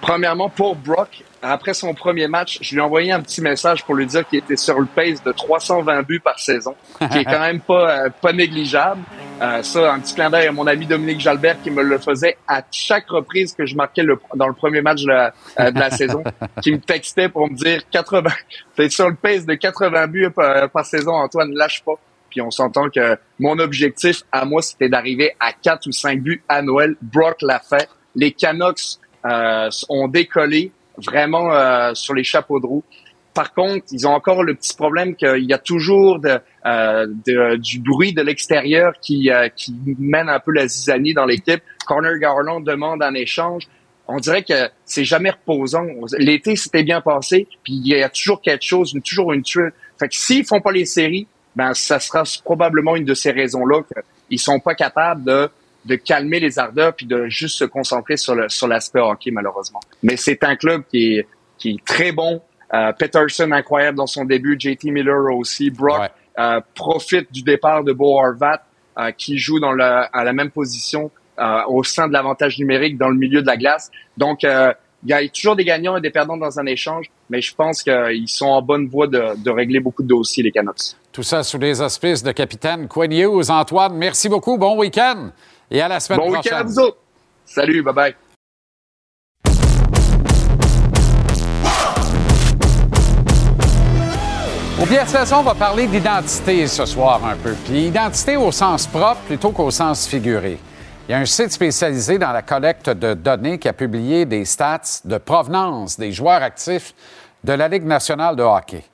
Premièrement, pour Brock, après son premier match, je lui ai envoyé un petit message pour lui dire qu'il était sur le pace de 320 buts par saison, qui est quand même pas, euh, pas négligeable. Euh, ça, un petit clin d'œil à mon ami Dominique Jalbert qui me le faisait à chaque reprise que je marquais le, dans le premier match de la, euh, de la saison, (laughs) qui me textait pour me dire 80, t'es sur le pace de 80 buts par, par saison, Antoine, lâche pas. Puis on s'entend que mon objectif à moi, c'était d'arriver à 4 ou 5 buts à Noël. Brock l'a fait. Les Canucks euh, ont décollé vraiment euh, sur les chapeaux de roue. Par contre, ils ont encore le petit problème qu'il y a toujours de, euh, du bruit de l'extérieur qui, euh, qui mène un peu la zizanie dans l'équipe. Corner Garland demande un échange. On dirait que c'est jamais reposant. L'été s'était bien passé, puis il y a toujours quelque chose, toujours une tuile. Fait que s'ils font pas les séries, ben ça sera probablement une de ces raisons-là qu'ils sont pas capables de de calmer les ardeurs puis de juste se concentrer sur le sur l'aspect hockey malheureusement. Mais c'est un club qui est qui est très bon. Euh, Peterson incroyable dans son début, JT Miller aussi, Brock euh, profite du départ de Bo Horvat euh, qui joue dans le, à la même position euh, au sein de l'avantage numérique dans le milieu de la glace. Donc il y a toujours des gagnants et des perdants dans un échange, mais je pense qu'ils sont en bonne voie de, de régler beaucoup de dossiers les Canucks. Tout ça sous les auspices de capitaine Quinn Hughes. Antoine, merci beaucoup. Bon week-end. Et à la semaine prochaine. Bon week-end à vous autres. Salut, bye bye. Au saison, on va parler d'identité ce soir un peu. Puis identité au sens propre plutôt qu'au sens figuré. Il y a un site spécialisé dans la collecte de données qui a publié des stats de provenance des joueurs actifs de la Ligue nationale de hockey.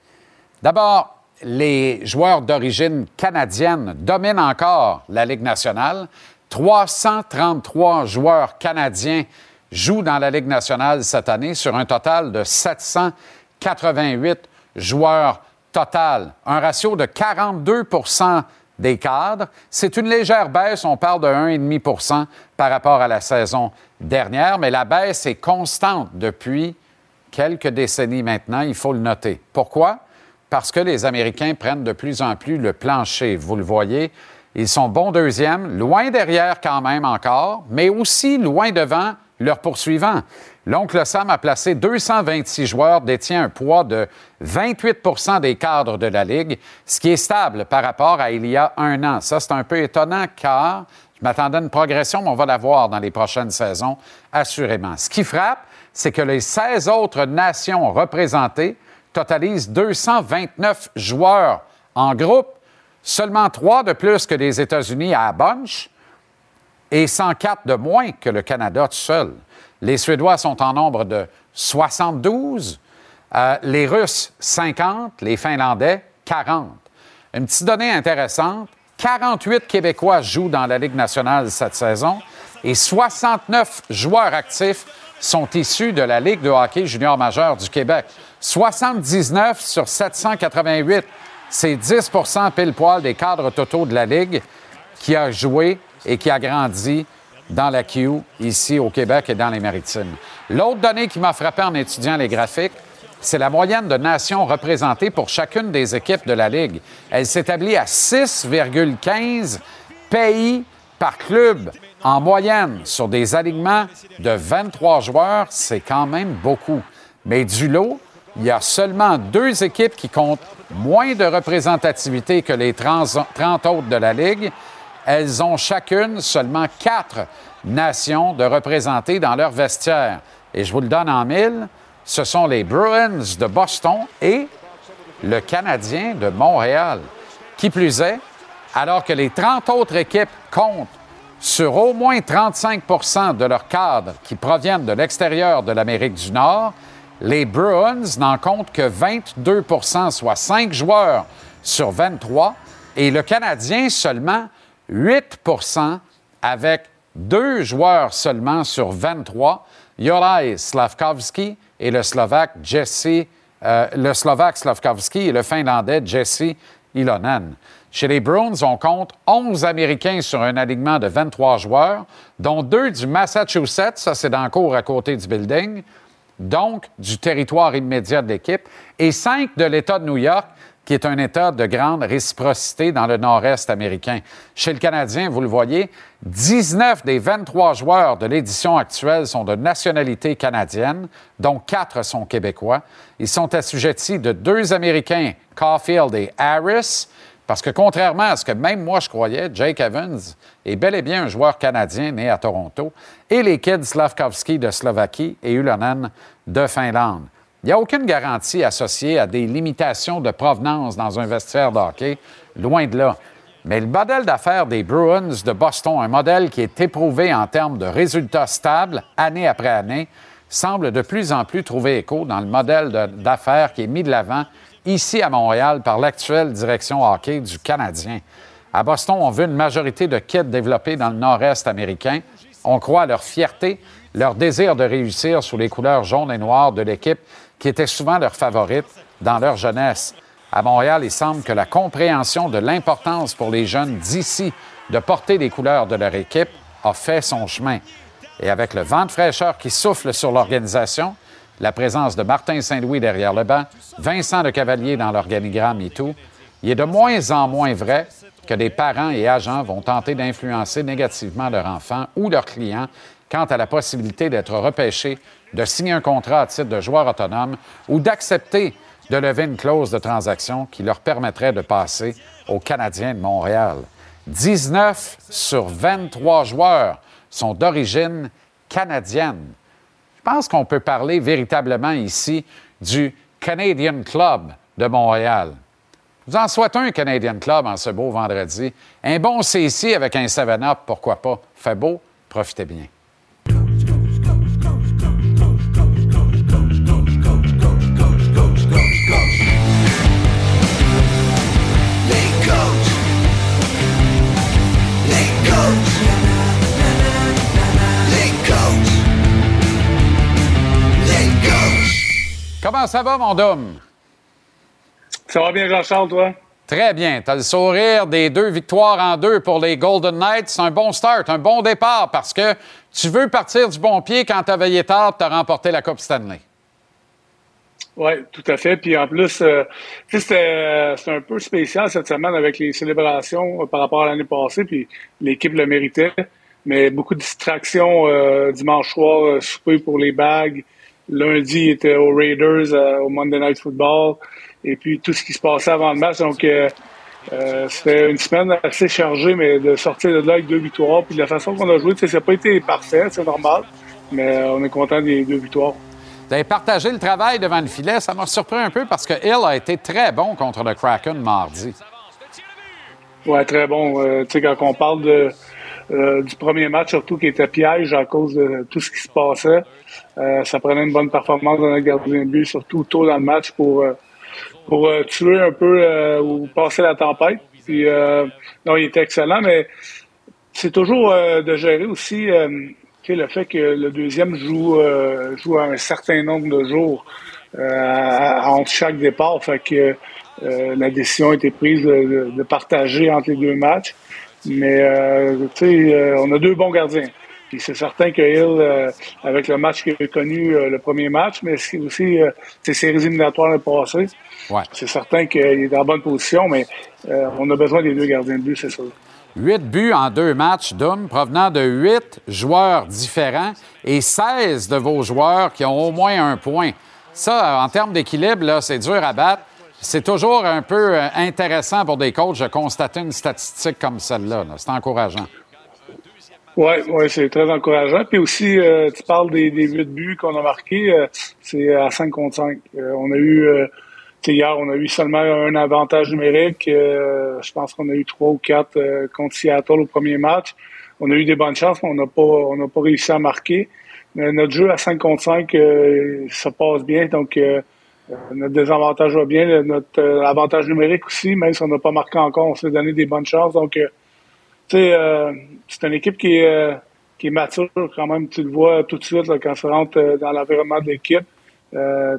D'abord, les joueurs d'origine canadienne dominent encore la Ligue nationale. 333 joueurs canadiens jouent dans la Ligue nationale cette année sur un total de 788 joueurs total. Un ratio de 42% des cadres. C'est une légère baisse, on parle de 1,5% par rapport à la saison dernière, mais la baisse est constante depuis quelques décennies maintenant, il faut le noter. Pourquoi? Parce que les Américains prennent de plus en plus le plancher, vous le voyez. Ils sont bons deuxièmes, loin derrière quand même encore, mais aussi loin devant leurs poursuivants. L'oncle Sam a placé 226 joueurs, détient un poids de 28% des cadres de la Ligue, ce qui est stable par rapport à il y a un an. Ça, c'est un peu étonnant car je m'attendais à une progression, mais on va la voir dans les prochaines saisons, assurément. Ce qui frappe, c'est que les 16 autres nations représentées totalisent 229 joueurs en groupe seulement trois de plus que les États-Unis à bunch et 104 de moins que le Canada tout seul. Les Suédois sont en nombre de 72, euh, les Russes 50, les Finlandais 40. Une petite donnée intéressante, 48 Québécois jouent dans la Ligue nationale cette saison et 69 joueurs actifs sont issus de la Ligue de hockey junior majeur du Québec. 79 sur 788 c'est 10% pile poil des cadres totaux de la Ligue qui a joué et qui a grandi dans la Q ici au Québec et dans les Maritimes. L'autre donnée qui m'a frappé en étudiant les graphiques, c'est la moyenne de nations représentées pour chacune des équipes de la Ligue. Elle s'établit à 6,15 pays par club en moyenne sur des alignements de 23 joueurs. C'est quand même beaucoup. Mais du lot, il y a seulement deux équipes qui comptent moins de représentativité que les 30 autres de la Ligue. Elles ont chacune seulement quatre nations de représenter dans leur vestiaire. Et je vous le donne en mille, ce sont les Bruins de Boston et le Canadien de Montréal. Qui plus est, alors que les 30 autres équipes comptent sur au moins 35% de leurs cadres qui proviennent de l'extérieur de l'Amérique du Nord, les Bruins n'en comptent que 22% soit 5 joueurs sur 23, et le Canadien seulement 8% avec deux joueurs seulement sur 23, Juraj Slavkovski et le Slovaque Jesse, euh, le Slovaque Slavkovski et le Finlandais Jesse Ilonen. Chez les Bruins, on compte 11 Américains sur un alignement de 23 joueurs, dont deux du Massachusetts, ça c'est dans le cours à côté du building, donc du territoire immédiat de l'équipe, et cinq de l'État de New York, qui est un État de grande réciprocité dans le nord-est américain. Chez le Canadien, vous le voyez, 19 des 23 joueurs de l'édition actuelle sont de nationalité canadienne, dont quatre sont québécois. Ils sont assujettis de deux Américains, Caulfield et Harris, parce que contrairement à ce que même moi je croyais, Jake Evans est bel et bien un joueur canadien né à Toronto, et les kids Slavkovski de Slovaquie et Ulonen de Finlande. Il n'y a aucune garantie associée à des limitations de provenance dans un vestiaire de loin de là. Mais le modèle d'affaires des Bruins de Boston, un modèle qui est éprouvé en termes de résultats stables année après année, semble de plus en plus trouver écho dans le modèle d'affaires qui est mis de l'avant ici à Montréal par l'actuelle direction hockey du Canadien. À Boston, on veut une majorité de kits développés dans le nord-est américain. On croit à leur fierté, leur désir de réussir sous les couleurs jaunes et noires de l'équipe qui était souvent leur favorite dans leur jeunesse. À Montréal, il semble que la compréhension de l'importance pour les jeunes d'ici de porter les couleurs de leur équipe a fait son chemin. Et avec le vent de fraîcheur qui souffle sur l'organisation, la présence de Martin Saint-Louis derrière le banc, Vincent de Cavalier dans l'organigramme et tout, il est de moins en moins vrai que des parents et agents vont tenter d'influencer négativement leur enfant ou leurs clients quant à la possibilité d'être repêchés, de signer un contrat à titre de joueur autonome ou d'accepter de lever une clause de transaction qui leur permettrait de passer aux Canadiens de Montréal. 19 sur 23 joueurs sont d'origine canadienne. Je pense qu'on peut parler véritablement ici du Canadian Club de Montréal. Vous en souhaitez un Canadian Club en ce beau vendredi. Un bon CC avec un 7-up, pourquoi pas? Fait beau, profitez bien. Comment ça va, mon dôme? Ça va bien, Jean-Charles, toi? Très bien. Tu as le sourire des deux victoires en deux pour les Golden Knights. C'est un bon start, un bon départ parce que tu veux partir du bon pied quand tu as veillé tard tu as remporté la Coupe Stanley. Oui, tout à fait. Puis en plus, euh, c'était un peu spécial cette semaine avec les célébrations euh, par rapport à l'année passée, puis l'équipe le méritait. Mais beaucoup de distractions euh, dimanche soir, souper pour les bagues, Lundi, il était aux Raiders, euh, au Monday Night Football, et puis tout ce qui se passait avant le match. Donc, euh, euh c'était une semaine assez chargée, mais de sortir de là avec deux victoires. Puis la façon qu'on a joué, ça n'a pas été parfait, c'est normal, mais euh, on est content des deux victoires. Vous avez partagé le travail devant le filet. Ça m'a surpris un peu parce que Hill a été très bon contre le Kraken mardi. Oui, très bon. tu sais, quand on parle de euh, du premier match, surtout qui était piège à cause de tout ce qui se passait. Euh, ça prenait une bonne performance dans le gardien de but, surtout tôt dans le match pour euh, pour tuer un peu ou passer la tempête. Puis non, il était excellent, mais c'est toujours de gérer aussi le fait que le deuxième joue joue un certain nombre de jours entre chaque départ. Fait que la décision a été prise de, de, partager entre les deux matchs. Mais, euh, tu sais, euh, on a deux bons gardiens. Puis c'est certain que Hill, euh, avec le match qu'il a connu, le premier match, mais aussi ses séries éliminatoires passée, ouais. c'est certain qu'il est dans la bonne position, mais on a besoin des deux gardiens de but, c'est sûr. Huit buts en deux matchs, Dum, provenant de huit joueurs différents et 16 de vos joueurs qui ont au moins un point. Ça, en termes d'équilibre, c'est dur à battre. C'est toujours un peu euh, intéressant pour des coachs de constater une statistique comme celle-là. c'est encourageant. Oui, ouais, c'est très encourageant. Puis aussi, euh, tu parles des, des 8 buts qu'on a marqués, euh, c'est à 5 contre 5. on a eu, hier, on a eu seulement un avantage numérique. je pense qu'on a eu 3 ou 4 contre Seattle au premier match. On a eu des bonnes chances, mais on n'a pas, on n'a pas réussi à marquer. Mais notre jeu à 5 contre 5, ça passe bien. Donc, euh, notre désavantage va bien, notre euh, avantage numérique aussi, même si on n'a pas marqué encore, on s'est donné des bonnes chances. Donc, euh, tu c'est une équipe qui est, qui est mature quand même. Tu le vois tout de suite quand ça rentre dans l'environnement de l'équipe.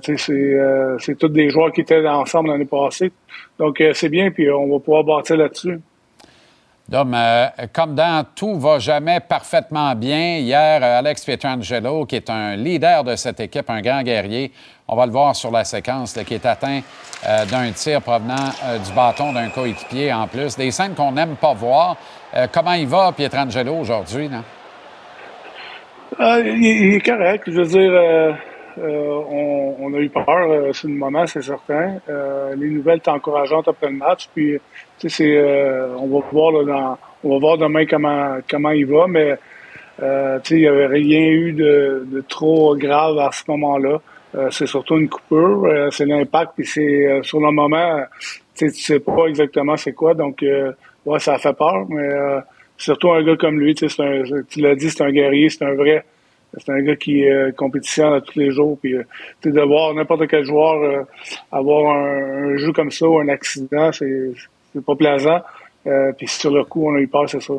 c'est tous des joueurs qui étaient ensemble l'année passée. Donc, c'est bien, puis on va pouvoir bâtir là-dessus. Dom, euh, comme dans tout va jamais parfaitement bien, hier, euh, Alex Pietrangelo, qui est un leader de cette équipe, un grand guerrier, on va le voir sur la séquence, qui est atteint euh, d'un tir provenant du bâton d'un coéquipier en plus. Des scènes qu'on n'aime pas voir. Comment il va, Pietrangelo, aujourd'hui? il, est correct. Je veux dire, on, a eu peur sur le moment, c'est certain. les nouvelles sont encourageantes après le match. Puis euh, on va voir on va voir demain comment comment il va, mais euh, il n'y avait rien eu de, trop grave à ce moment-là. Euh, c'est surtout une coupure, c'est l'impact, puis c'est sur le moment, tu sais pas exactement c'est quoi, donc ouais, ça fait peur, mais surtout un gars comme lui, tu l'as dit, c'est un guerrier, c'est un vrai, c'est un gars qui compétitionne tous les jours, puis de voir n'importe quel joueur avoir un, un, jeu comme ça ou un accident, c'est pas plaisant. Euh, puis sur le coup, on a eu peur, c'est ça.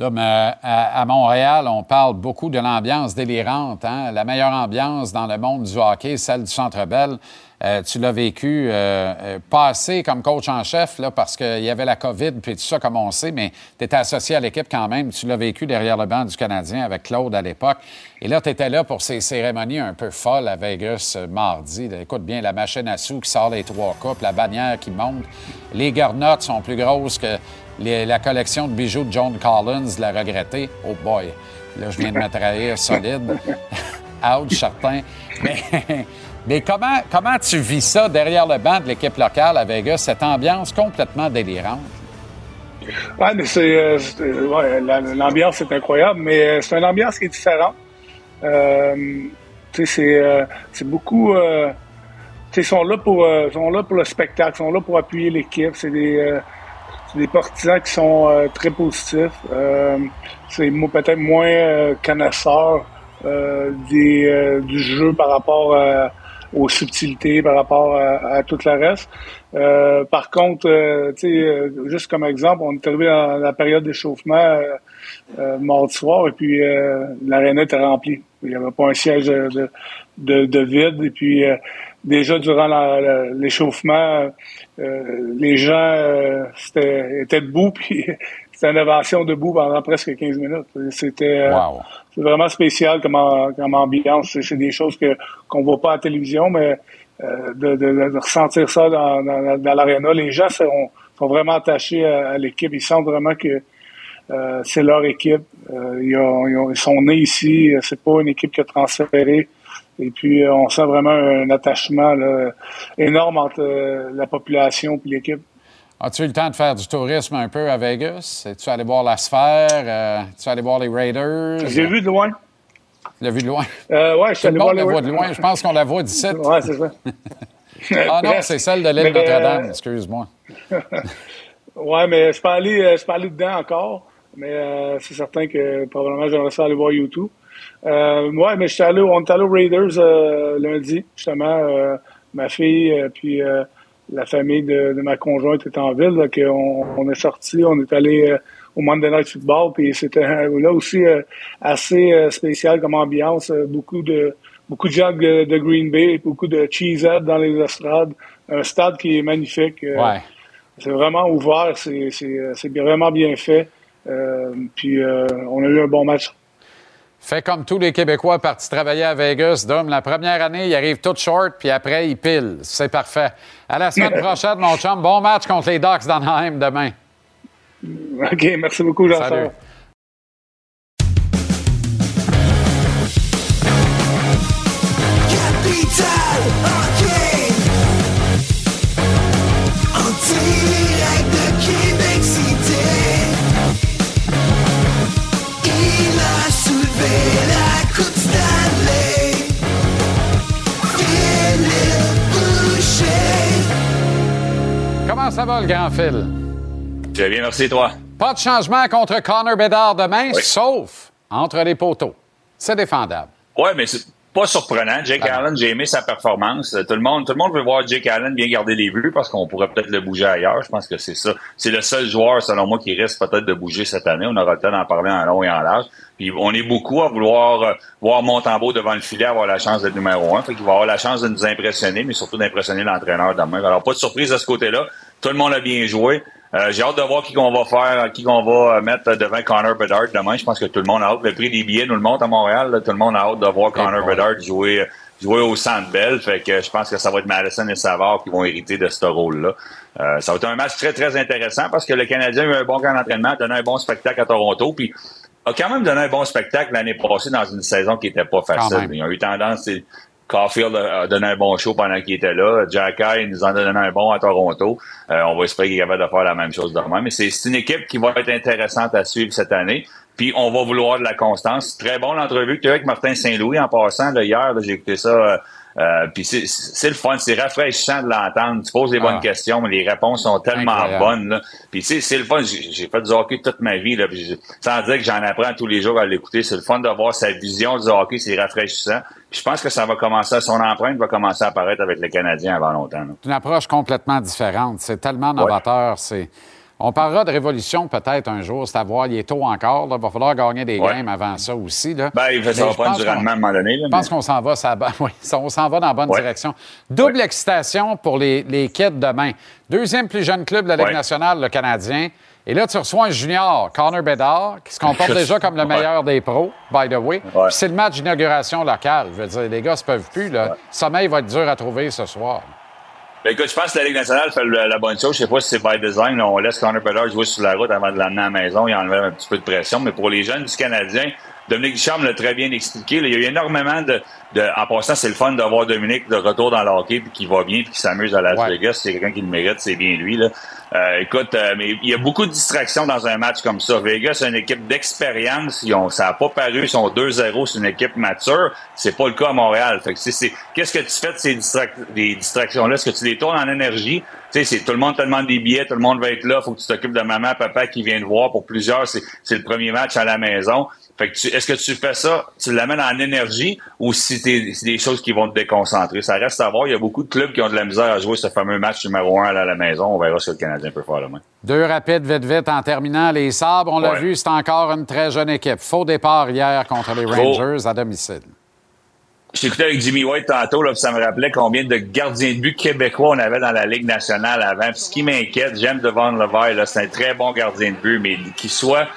à, Montréal, on parle beaucoup de l'ambiance délirante. Hein? La meilleure ambiance dans le monde du hockey, celle du Centre Bell. Euh, tu l'as vécu euh, euh, passé comme coach en chef là, parce qu'il y avait la COVID puis tout ça, comme on mais tu étais associé à l'équipe quand même. Tu l'as vécu derrière le banc du Canadien avec Claude à l'époque. Et là, tu étais là pour ces cérémonies un peu folles à Vegas mardi. Écoute bien, la machine à sous qui sort les trois coupes, la bannière qui monte. Les garnottes sont plus grosses que la collection de bijoux de John Collins, la regretté. Oh boy, là, je viens de me trahir solide. (laughs) Ouch, certain. Mais (laughs) mais comment, comment tu vis ça derrière le banc de l'équipe locale à Vegas, cette ambiance complètement délirante? Oui, mais c'est. Euh, ouais, l'ambiance est incroyable, mais euh, c'est une ambiance qui est différente. Euh, sais, c'est beaucoup. ils sont là, pour, sont là pour le spectacle, ils sont là pour appuyer l'équipe. C'est des, des partisans qui sont très positifs. c'est peut-être moins connaisseurs des, du jeu par rapport à aux subtilités par rapport à, tout le reste. Euh, par contre, euh, sais, euh, juste comme exemple, on est arrivé dans la période d'échauffement mardi soir et puis l'aréna était remplie. Il n'y avait pas un siège de, de, de vide et puis déjà durant l'échauffement, les gens étaient debout (laughs) puis c'était une innovation debout pendant presque 15 minutes. C'était euh, vraiment spécial comme, comme ambiance. C'est des choses que qu'on voit pas à la télévision, mais euh, de, de, ressentir ça dans, dans, dans l'aréna. Les gens sont, sont vraiment attachés à, l'équipe. Ils sentent vraiment que euh, c'est leur équipe. Ils, ont, ils, sont nés ici. C'est pas une équipe qui a transféré. Et puis, on sent vraiment un attachement énorme entre la population et l'équipe. As-tu eu le temps de faire du tourisme un peu à Vegas? Es-tu allé voir la sphère? Euh, es-tu allé voir les Raiders? J'ai vu de loin. Tu l'as vu de loin? Euh, oui, je suis allé voir la voit de loin. Je pense qu'on la voit d'ici. (laughs) Oui, c'est ça. ah non, c'est celle de l'île Notre-Dame, euh, excuse-moi. (laughs) oui, mais je suis pas allé, je suis pas allé dedans encore. Mais euh, c'est certain que probablement j'aimerais ça aller voir YouTube. Euh, oui, mais je suis allé, on est allé aux Raiders lundi, justement. ma fille, puis la famille de, ma conjointe est en ville, là, qu'on on est sorti, on est allé euh, au Monday Night Football, puis c'était là aussi euh, assez euh, spécial comme ambiance, beaucoup de beaucoup de gens de, Green Bay, beaucoup de cheeseheads dans les estrades, un stade qui est magnifique. Ouais. C'est vraiment ouvert, c'est vraiment bien fait. puis on a eu un bon match. Fait comme tous les Québécois partis travailler à Vegas, Dom, la première année, il arrive tout short, puis après, il pile. C'est parfait. À la semaine (laughs) prochaine, mon chum. Bon match contre les Ducks d'Anaheim demain. OK, merci beaucoup, jean Salut. Comment ça va, le grand fil? Très bien, merci, toi. Pas de changement contre Connor Bedard demain, sauf entre les poteaux. C'est défendable. Oui, mais c'est pas surprenant. Jake Ah. Allen, j'ai aimé sa performance. Tout le monde, tout le monde veut voir Jake Allen bien garder les buts parce qu'on pourrait peut-être le bouger ailleurs. Je pense que c'est ça. C'est le seul joueur, selon moi, qui risque peut-être de bouger cette année. On aura le temps d'en parler en long et en large. Puis on est beaucoup à vouloir euh, voir Montembeau devant le filet avoir la chance d'être numéro un. Fait qu'il va avoir la chance de nous impressionner, mais surtout d'impressionner l'entraîneur demain. Alors pas de surprise de ce côté-là. Tout le monde a bien joué. Euh, j'ai hâte de voir qui qu'on va faire, qui qu'on va mettre devant Connor Bedard demain. Je pense que tout le monde a hâte. Le prix des billets nous le montre à Montréal. là. Tout le monde a hâte de voir Connor Bedard jouer, jouer au Centre Bell. Fait que je pense que ça va être Madison et Savard qui vont hériter de ce rôle-là. Euh, ça va être un match très, très intéressant parce que le Canadien a eu un bon camp d'entraînement, a donné un bon spectacle à Toronto. Puis a quand même donné un bon spectacle l'année passée dans une saison qui était pas facile. Ils ont eu tendance, Caulfield a donné un bon show pendant qu'il était là. Jack Eye nous en a donné un bon à Toronto. Euh, on va espérer qu'il est capable de faire la même chose demain. Mais c'est une équipe qui va être intéressante à suivre cette année. Puis on va vouloir de la constance. Très bon l'entrevue que tu as avec Martin Saint-Louis en passant là, hier. J'ai écouté ça. Euh, puis c'est- c'est le fun, c'est rafraîchissant de l'entendre. Tu poses les bonnes Ah. questions, mais les réponses sont tellement Incroyable. bonnes. Là. Puis c'est le fun. J'ai j'ai fait du hockey toute ma vie, là, puis sans dire que j'en apprends tous les jours à l'écouter. C'est le fun de voir sa vision du hockey, c'est rafraîchissant. Puis je pense que ça va commencer, son empreinte va commencer à apparaître avec les Canadiens avant longtemps. là. C'est une approche complètement différente. C'est tellement novateur. C'est... On parlera de révolution peut-être un jour. C'est à voir. Il est tôt encore. Il va falloir gagner des Ouais. games avant ça aussi. Là. Ben, il va je prendre du rendement à un moment donné. là, Je pense mais- qu'on s'en va, ça, (laughs) oui, ça- on s'en va dans la bonne Ouais. direction. Double excitation pour les, les kids demain. Deuxième plus jeune club de la Ligue nationale, le Canadien. Et là, tu reçois un junior, Connor Bedard, qui se comporte déjà comme le meilleur des pros, by the way. C'est le match d'inauguration locale. Je veux dire, les gars se peuvent plus. Là. Le sommeil va être dur à trouver ce soir. Ben, écoute, je pense que la Ligue nationale fait la bonne chose. Je sais pas si c'est by design. on laisse Connor Bedard jouer sur la route avant de l'amener à la maison. Il enlève un petit peu de pression. Mais pour les jeunes du Canadien, Dominique Ducharme l'a très bien expliqué. là, il y a eu énormément de, de- En passant, c'est le fun d'avoir Dominique de retour dans le hockey puis qui va bien puis qui s'amuse à Las Ouais. Vegas. C'est quelqu'un qui le mérite, c'est bien lui. Là. Euh, écoute, euh, mais il y a beaucoup de distractions dans un match comme ça. Vegas, c'est une équipe d'expérience. Ils ont- Ça n'a pas paru. Ils sont 2-0. C'est une équipe mature. C'est pas le cas à Montréal. Fait que c'est- Qu'est-ce que tu fais de ces des distractions-là? Est-ce que tu les tournes en énergie? Tu sais, tout le monde te demande des billets, tout le monde va être là. Faut que tu t'occupes de maman, papa qui vient te voir. Pour plusieurs, c'est le premier match à la maison. Fait que tu- est-ce que tu fais ça, tu l'amènes en énergie ou si c'est des choses qui vont te déconcentrer? Ça reste à voir. Il y a beaucoup de clubs qui ont de la misère à jouer ce fameux match numéro un à la maison. On verra ce que le Canadien peut faire demain. Deux rapides, vite, vite, en terminant. Les Sabres, on l'a Ouais. vu, c'est encore une très jeune équipe. Faux départ hier contre les Rangers à domicile. J'écoutais avec Jimmy White tantôt, là, ça me rappelait combien de gardiens de but québécois on avait dans la Ligue nationale avant. Puis ce qui m'inquiète, j'aime Devon Levaille, là, c'est un très bon gardien de but, mais qu'il soit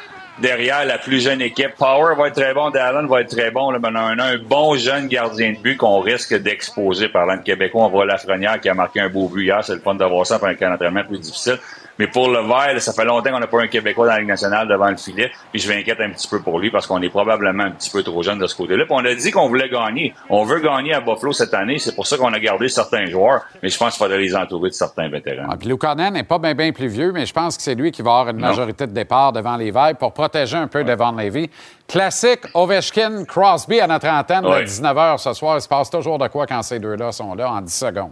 derrière la plus jeune équipe. Power va être très bon, Dallin va être très bon. Là, mais on a un, un bon jeune gardien de but qu'on risque d'exposer. Parlant de Québécois, on voit Lafrenière qui a marqué un beau but hier. C'est le fun d'avoir ça pour un camp d'entraînement plus difficile. Mais pour le vert, ça fait longtemps qu'on n'a pas un Québécois dans la Ligue nationale devant le filet. Puis je m'inquiète un petit peu pour lui parce qu'on est probablement un petit peu trop jeune de ce côté-là. Puis on a dit qu'on voulait gagner. On veut gagner à Buffalo cette année. C'est pour ça qu'on a gardé certains joueurs. Mais je pense qu'il faudrait les entourer de certains vétérans. Ah, puis Lukanen n'est pas bien plus vieux, mais je pense que c'est lui qui va avoir une Non. majorité de départ devant les Verts pour protéger un peu Devon Levy. Classique Ovechkin, Crosby à notre antenne à Ouais. 19h ce soir. Il se passe toujours de quoi quand ces deux-là sont là en 10 secondes.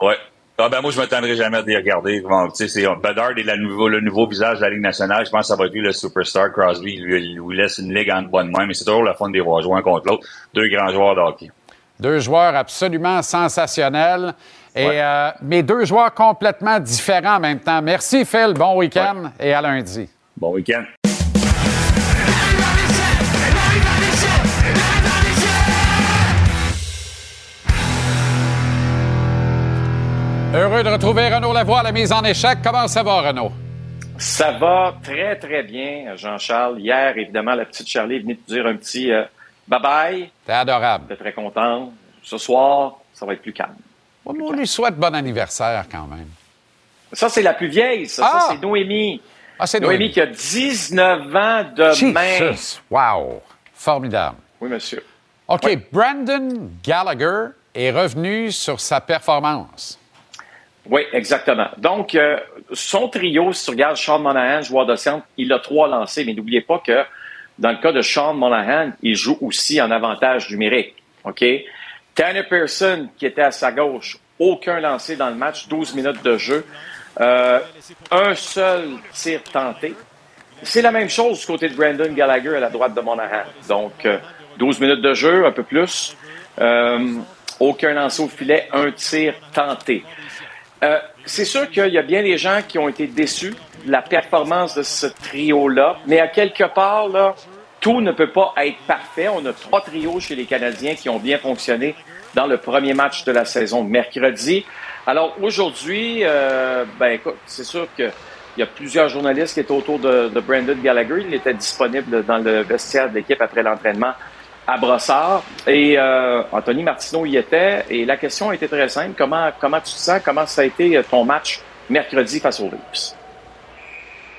Ouais. Ah ben moi, je m'attendrai jamais à les regarder. Bon, c'est Bedard est la nouveau, le nouveau visage de la Ligue nationale. Je pense que ça va être lui le superstar. Crosby, il lui, lui laisse une ligue en bonne main, mais c'est toujours la fun de les voir jouer un contre l'autre. Deux grands joueurs de hockey. Deux joueurs absolument sensationnels. Et, Ouais. euh, mais deux joueurs complètement différents en même temps. Merci, Phil. Bon week-end et à lundi. Bon week-end. Heureux de retrouver Renaud Lavoie à la mise en échec. Comment ça va, Renaud? Ça va très, très bien, Jean-Charles. Hier, évidemment, la petite Charlie est venue te dire un petit euh, bye-bye. T'es adorable. J'étais très content. Ce soir, ça va être plus calme. On lui souhaite bon anniversaire quand même. Ça, c'est la plus vieille. Ça, Ah! Ça, c'est Noémie. Ah, c'est Noémie Noémie. qui a 19 ans demain. Jesus! Wow! Formidable. Oui, monsieur. OK, Brandon Gallagher est revenu sur sa performance. Oui, exactement. Donc, euh, son trio, si tu regardes Sean Monahan, joueur de centre, il a trois lancés, mais n'oubliez pas que dans le cas de Sean Monahan, il joue aussi en avantage numérique. OK? Tanner Pearson, qui était à sa gauche, aucun lancé dans le match, 12 minutes de jeu. Euh, un seul tir tenté. C'est la même chose du côté de Brandon Gallagher à la droite de Monahan. Donc, euh, 12 minutes de jeu, un peu plus. aucun lancé au filet, un tir tenté. C'est sûr qu'il y a bien des gens qui ont été déçus de la performance de ce trio-là, mais à quelque part, tout ne peut pas être parfait. On a trois trios chez les Canadiens qui ont bien fonctionné dans le premier match de la saison mercredi. Alors aujourd'hui, euh, ben c'est sûr que il y a plusieurs journalistes qui étaient autour de, de, Brandon Gallagher. Il était disponible dans le vestiaire de l'équipe après l'entraînement à Brossard. Et euh, Anthony Martineau y était. Et la question était très simple. Comment, comment tu te sens? Comment ça a été ton match mercredi face aux Leafs?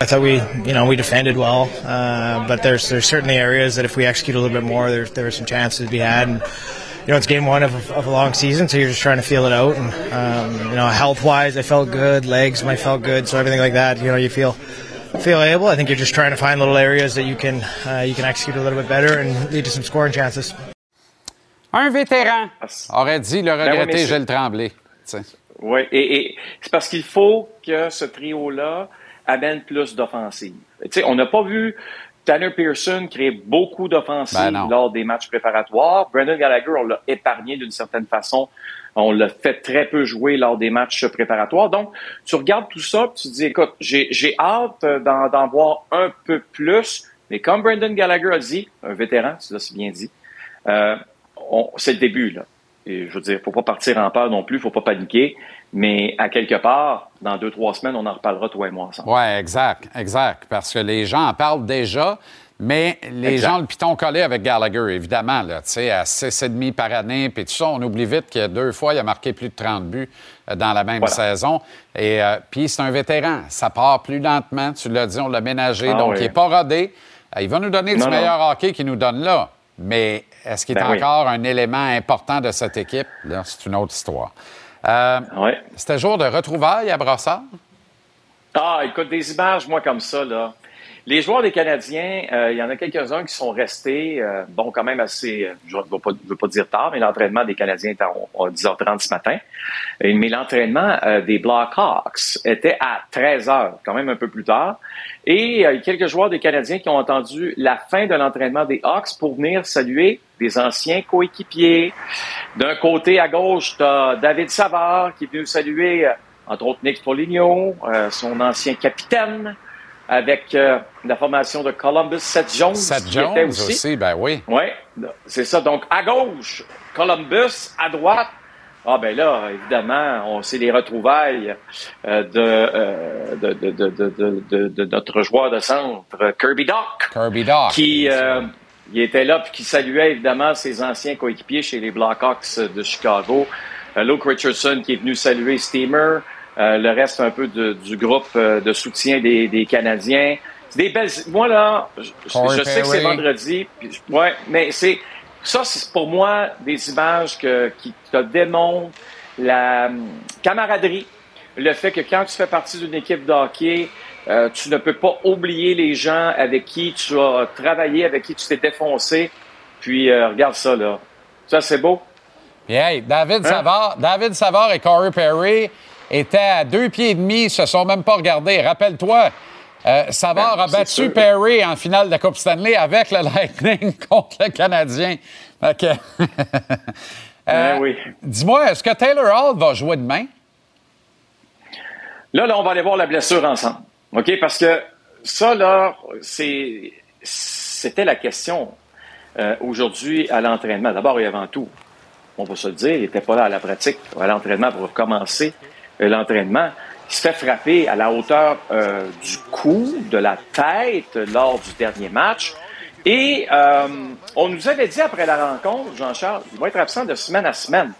I thought we, you know, we defended well, uh, but there's there's certainly areas that if we execute a little bit more, there's there were some chances to be had. And, you know, it's game one of, of a long season, so you're just trying to feel it out. And um, you know, health wise, I felt good. Legs, I felt good. So everything like that, you know, you feel feel able. I think you're just trying to find little areas that you can uh, you can execute a little bit better and lead to some scoring chances. Un vétéran aurait dit le regretter ben oui, Gilles Tremblay. Oui, et, et c'est parce qu'il faut que ce trio-là amène plus d'offensives. On n'a pas vu Tanner Pearson créer beaucoup d'offensives ben lors des matchs préparatoires. Brendan Gallagher, on l'a épargné d'une certaine façon. On l'a fait très peu jouer lors des matchs préparatoires. Donc, tu regardes tout ça, tu te dis, écoute, j'ai hâte d'en voir un peu plus. Mais comme Brendan Gallagher a dit, un vétéran, c'est bien dit, euh, c'est le début. Là. Et je veux dire, faut pas partir en peur non plus, faut pas paniquer. Mais à quelque part, dans deux, trois semaines, on en reparlera, toi et moi, ensemble. Oui, exact, exact. Parce que les gens en parlent déjà, mais les gens le piton collé avec Gallagher, évidemment, là, à 6,5 par année, puis tout ça, on oublie vite que deux fois, il a marqué plus de 30 buts euh, dans la même saison. Et euh, puis, c'est un vétéran. Ça part plus lentement. Tu l'as dit, on l'a ménagé, ah donc il n'est pas rodé. Euh, il va nous donner du meilleur hockey qu'il nous donne là. Mais est-ce qu'il est ben encore un élément important de cette équipe? Là, c'est une autre histoire. Euh, C'était jour de retrouvailles à Brossard? Ah, écoute, des images, moi, comme ça, là. Les joueurs des Canadiens, euh, il y en a quelques-uns qui sont restés, euh, bon, quand même assez, je ne veux, pas dire tard, mais l'entraînement des Canadiens était à, 10h30 ce matin. mais l'entraînement des Blackhawks était à 13h, quand même un peu plus tard. Et a quelques joueurs des Canadiens qui ont entendu la fin de l'entraînement des Hawks pour venir saluer des anciens coéquipiers. D'un côté à gauche, tu David Savard qui est venu saluer, euh, entre autres, Nick Foligno, euh, son ancien capitaine, avec euh, la formation de Columbus, Seth Jones. Seth Jones aussi. aussi, ben oui. Oui, c'est ça. Donc, à gauche, Columbus, à droite, ah ben là, évidemment, on sait les retrouvailles euh, euh, de, de, de, de, notre joueur de centre, Kirby Dock. Kirby Dock. Qui euh, il était là puis qui saluait évidemment ses anciens coéquipiers chez les Blackhawks de Chicago. Luke Richardson qui est venu saluer Steamer. Le reste un peu du groupe de soutien des, des Canadiens. Des belles. Moi là, je, je sais que c'est vendredi. Puis, ouais, mais c'est ça, c'est pour moi des images qui te démontrent la hum, camaraderie, le fait que quand tu fais partie d'une équipe de hockey, euh, tu ne peux pas oublier les gens avec qui tu as travaillé, avec qui tu t'es défoncé. Puis euh, regarde ça là, ça c'est beau. hey, David hein? Savard, David Savard et Corey Perry étaient à deux pieds et demi, se sont même pas regardés. Rappelle-toi, euh, Savard ben, a battu Perry en finale de la Coupe Stanley avec le Lightning (laughs) contre le Canadien. OK. (laughs) Ben oui. Dis-moi, est-ce que Taylor Hall va jouer demain? Là, là, on va aller voir la blessure ensemble. OK? Parce que ça, là, c'est, c'était la question euh, aujourd'hui à l'entraînement. D'abord et avant tout, on va se le dire, il n'était pas là à la pratique, à l'entraînement pour commencer l'entraînement. Il se fait frapper à la hauteur euh, du cou, de la tête lors du dernier match. Et euh, on nous avait dit après la rencontre, Jean-Charles, il va être absent de semaine à semaine.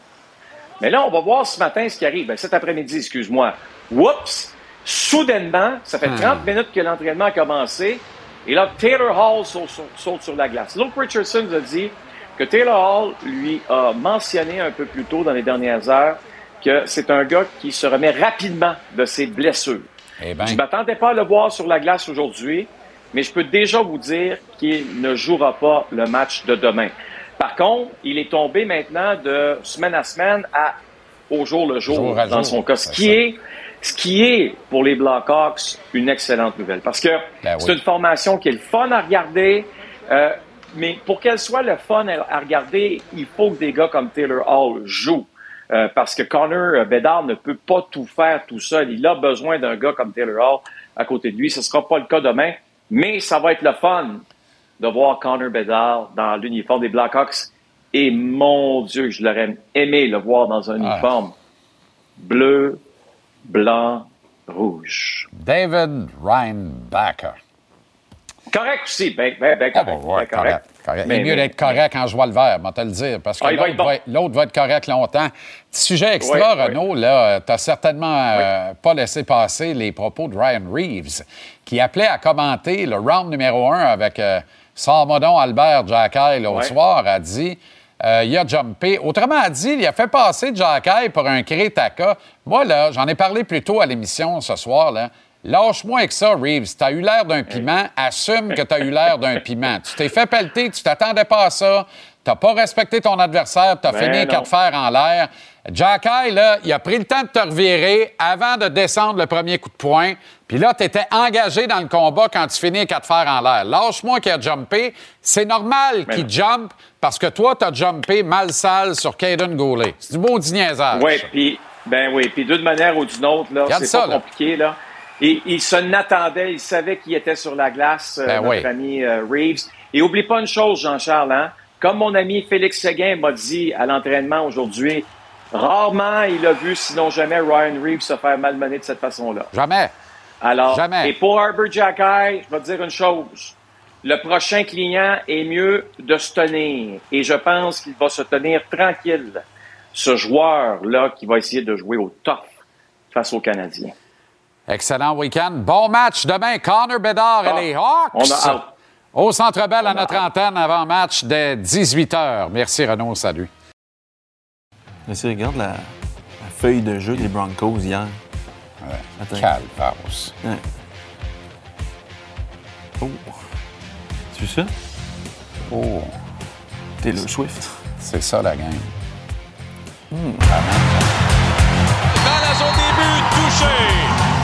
Mais là, on va voir ce matin ce qui arrive. Ben, cet après-midi, excuse-moi. Oups! Soudainement, ça fait 30 hmm. minutes que l'entraînement a commencé. Et là, Taylor Hall saute, sur la glace. Luke Richardson nous a dit que Taylor Hall lui a mentionné un peu plus tôt dans les dernières heures que c'est un gars qui se remet rapidement de ses blessures. Eh ben. Je ne m'attendais pas à le voir sur la glace aujourd'hui, mais je peux déjà vous dire qu'il ne jouera pas le match de demain. Par contre, il est tombé maintenant de semaine à semaine à au jour le jour, dans son cas, ce qui est ce qui est pour les Blackhawks une excellente nouvelle parce que ben c'est une formation qui est le fun à regarder. Euh, mais pour qu'elle soit le fun à, regarder, il faut que des gars comme Taylor Hall jouent. Euh, parce que Connor Bedard ne peut pas tout faire tout seul. Il a besoin d'un gars comme Taylor Hall à côté de lui. Ce ne sera pas le cas demain, mais ça va être le fun de voir Connor Bedard dans l'uniforme des Blackhawks. Et mon Dieu, je l'aurais aimé le voir dans un uniforme bleu, blanc, rouge. David Reinbacher. Correct aussi, ben, ben, ben correct. Ah, ben, correct. correct. Mais, il est mieux d'être correct quand je vois le vert, moi te le dire, parce que ah, l'autre va, être correct longtemps. Petit sujet extra, Renaud, là, tu certainement euh, pas laissé passer les propos de Ryan Reeves, qui appelait à commenter le round numéro un avec euh, Salmodon Albert Jacky l'autre soir, a dit euh, il a jumpé. Autrement dit, il a fait passer Jacky pour un Crétaka. Moi, là, j'en ai parlé plus tôt à l'émission ce soir, là. Lâche-moi avec ça, Reeves. T'as eu l'air d'un piment. Assume que t'as eu l'air d'un (laughs) piment. Tu t'es fait pelleter, tu t'attendais pas à ça. T'as pas respecté ton adversaire, t'as ben fini quatre fers en l'air. Jack là, il a pris le temps de te revirer avant de descendre le premier coup de poing. Puis là, tu étais engagé dans le combat quand tu finis quatre fers en l'air. Lâche-moi qui a jumpé. C'est normal qu'il jump parce que toi, tu as jumpé mal sale sur Caden Goulet. C'est du beau niaisage. Oui, puis ben oui, puis d'une manière ou d'une autre, là, c'est pas compliqué. Là. Et il se n'attendait, il savait qu'il était sur la glace, euh, ben notre ami euh, Reeves. Et oublie pas une chose, Jean-Charles, hein? comme mon ami Félix Seguin m'a dit à l'entraînement aujourd'hui, rarement il a vu, sinon jamais, Ryan Reeves se faire malmener de cette façon-là. Jamais. Alors, jamais. et pour Arbor Jacky, je vais te dire une chose. Le prochain client est mieux de se tenir. Et je pense qu'il va se tenir tranquille. Ce joueur-là qui va essayer de jouer au top face aux Canadiens. Excellent week-end. Bon match demain. Connor Bedard et Ah, les Hawks. on a Au Centre Bell à notre antenne avant match dès 18h. Merci Renaud. Salut. Mais si regarde la, la feuille de jeu des Broncos hier. Calvados. Ouais. Oh. Tu sais ça? Oh. Taylor Swift. C'est ça la game. Dans la zone des buts, touché.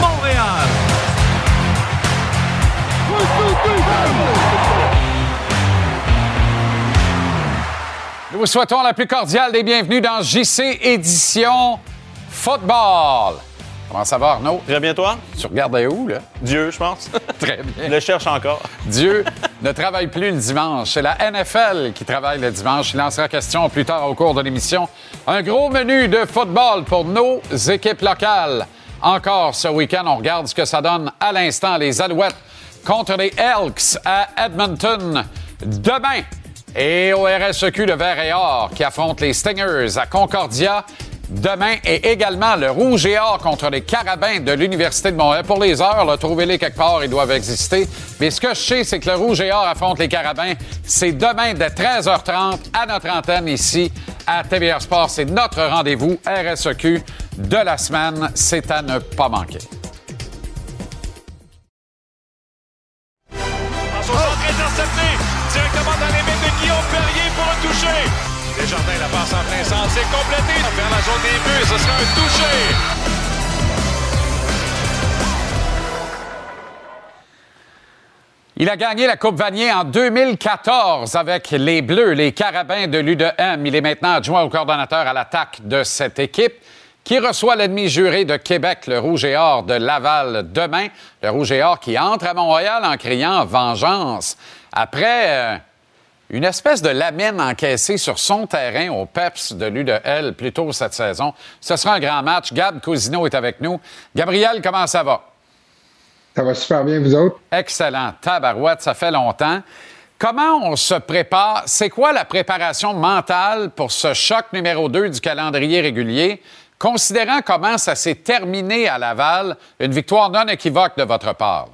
Montréal. Nous vous souhaitons la plus cordiale des bienvenus dans JC Édition Football. Comment ça va, Arnaud? Très bien, toi? Tu regardais où, là? Dieu, je pense. (laughs) Très bien. Le cherche encore. Dieu (laughs) ne travaille plus le dimanche. C'est la NFL qui travaille le dimanche. Il en sera question plus tard au cours de l'émission. Un gros menu de football pour nos équipes locales. Encore ce week-end, on regarde ce que ça donne à l'instant. Les Alouettes contre les Elks à Edmonton demain. Et au RSEQ de Vert et Or qui affronte les Stingers à Concordia demain et également le Rouge et Or contre les Carabins de l'Université de Montréal. Pour les heures, trouvez-les quelque part, ils doivent exister. Mais ce que je sais, c'est que le Rouge et Or affronte les Carabins. C'est demain dès 13h30 à notre antenne ici à TVR Sport. C'est notre rendez-vous RSEQ de la semaine. C'est à ne pas manquer. Directement dans les mains de Guillaume pour toucher. La passe en plein c'est complété la ce sera un. Il a gagné la Coupe Vanier en 2014 avec les Bleus, les Carabins de l'U2M. Il est maintenant adjoint au coordonnateur à l'attaque de cette équipe qui reçoit l'ennemi juré de Québec, le Rouge et Or de Laval demain. Le Rouge et Or qui entre à Montréal en criant vengeance. Après euh, une espèce de lamine encaissée sur son terrain au PEPS de l'U2L plus tôt cette saison. Ce sera un grand match. Gab Cousineau est avec nous. Gabriel, comment ça va? Ça va super bien, vous autres? Excellent. Tabarouette, ça fait longtemps. Comment on se prépare? C'est quoi la préparation mentale pour ce choc numéro 2 du calendrier régulier? Considérant comment ça s'est terminé à Laval, une victoire non équivoque de votre part.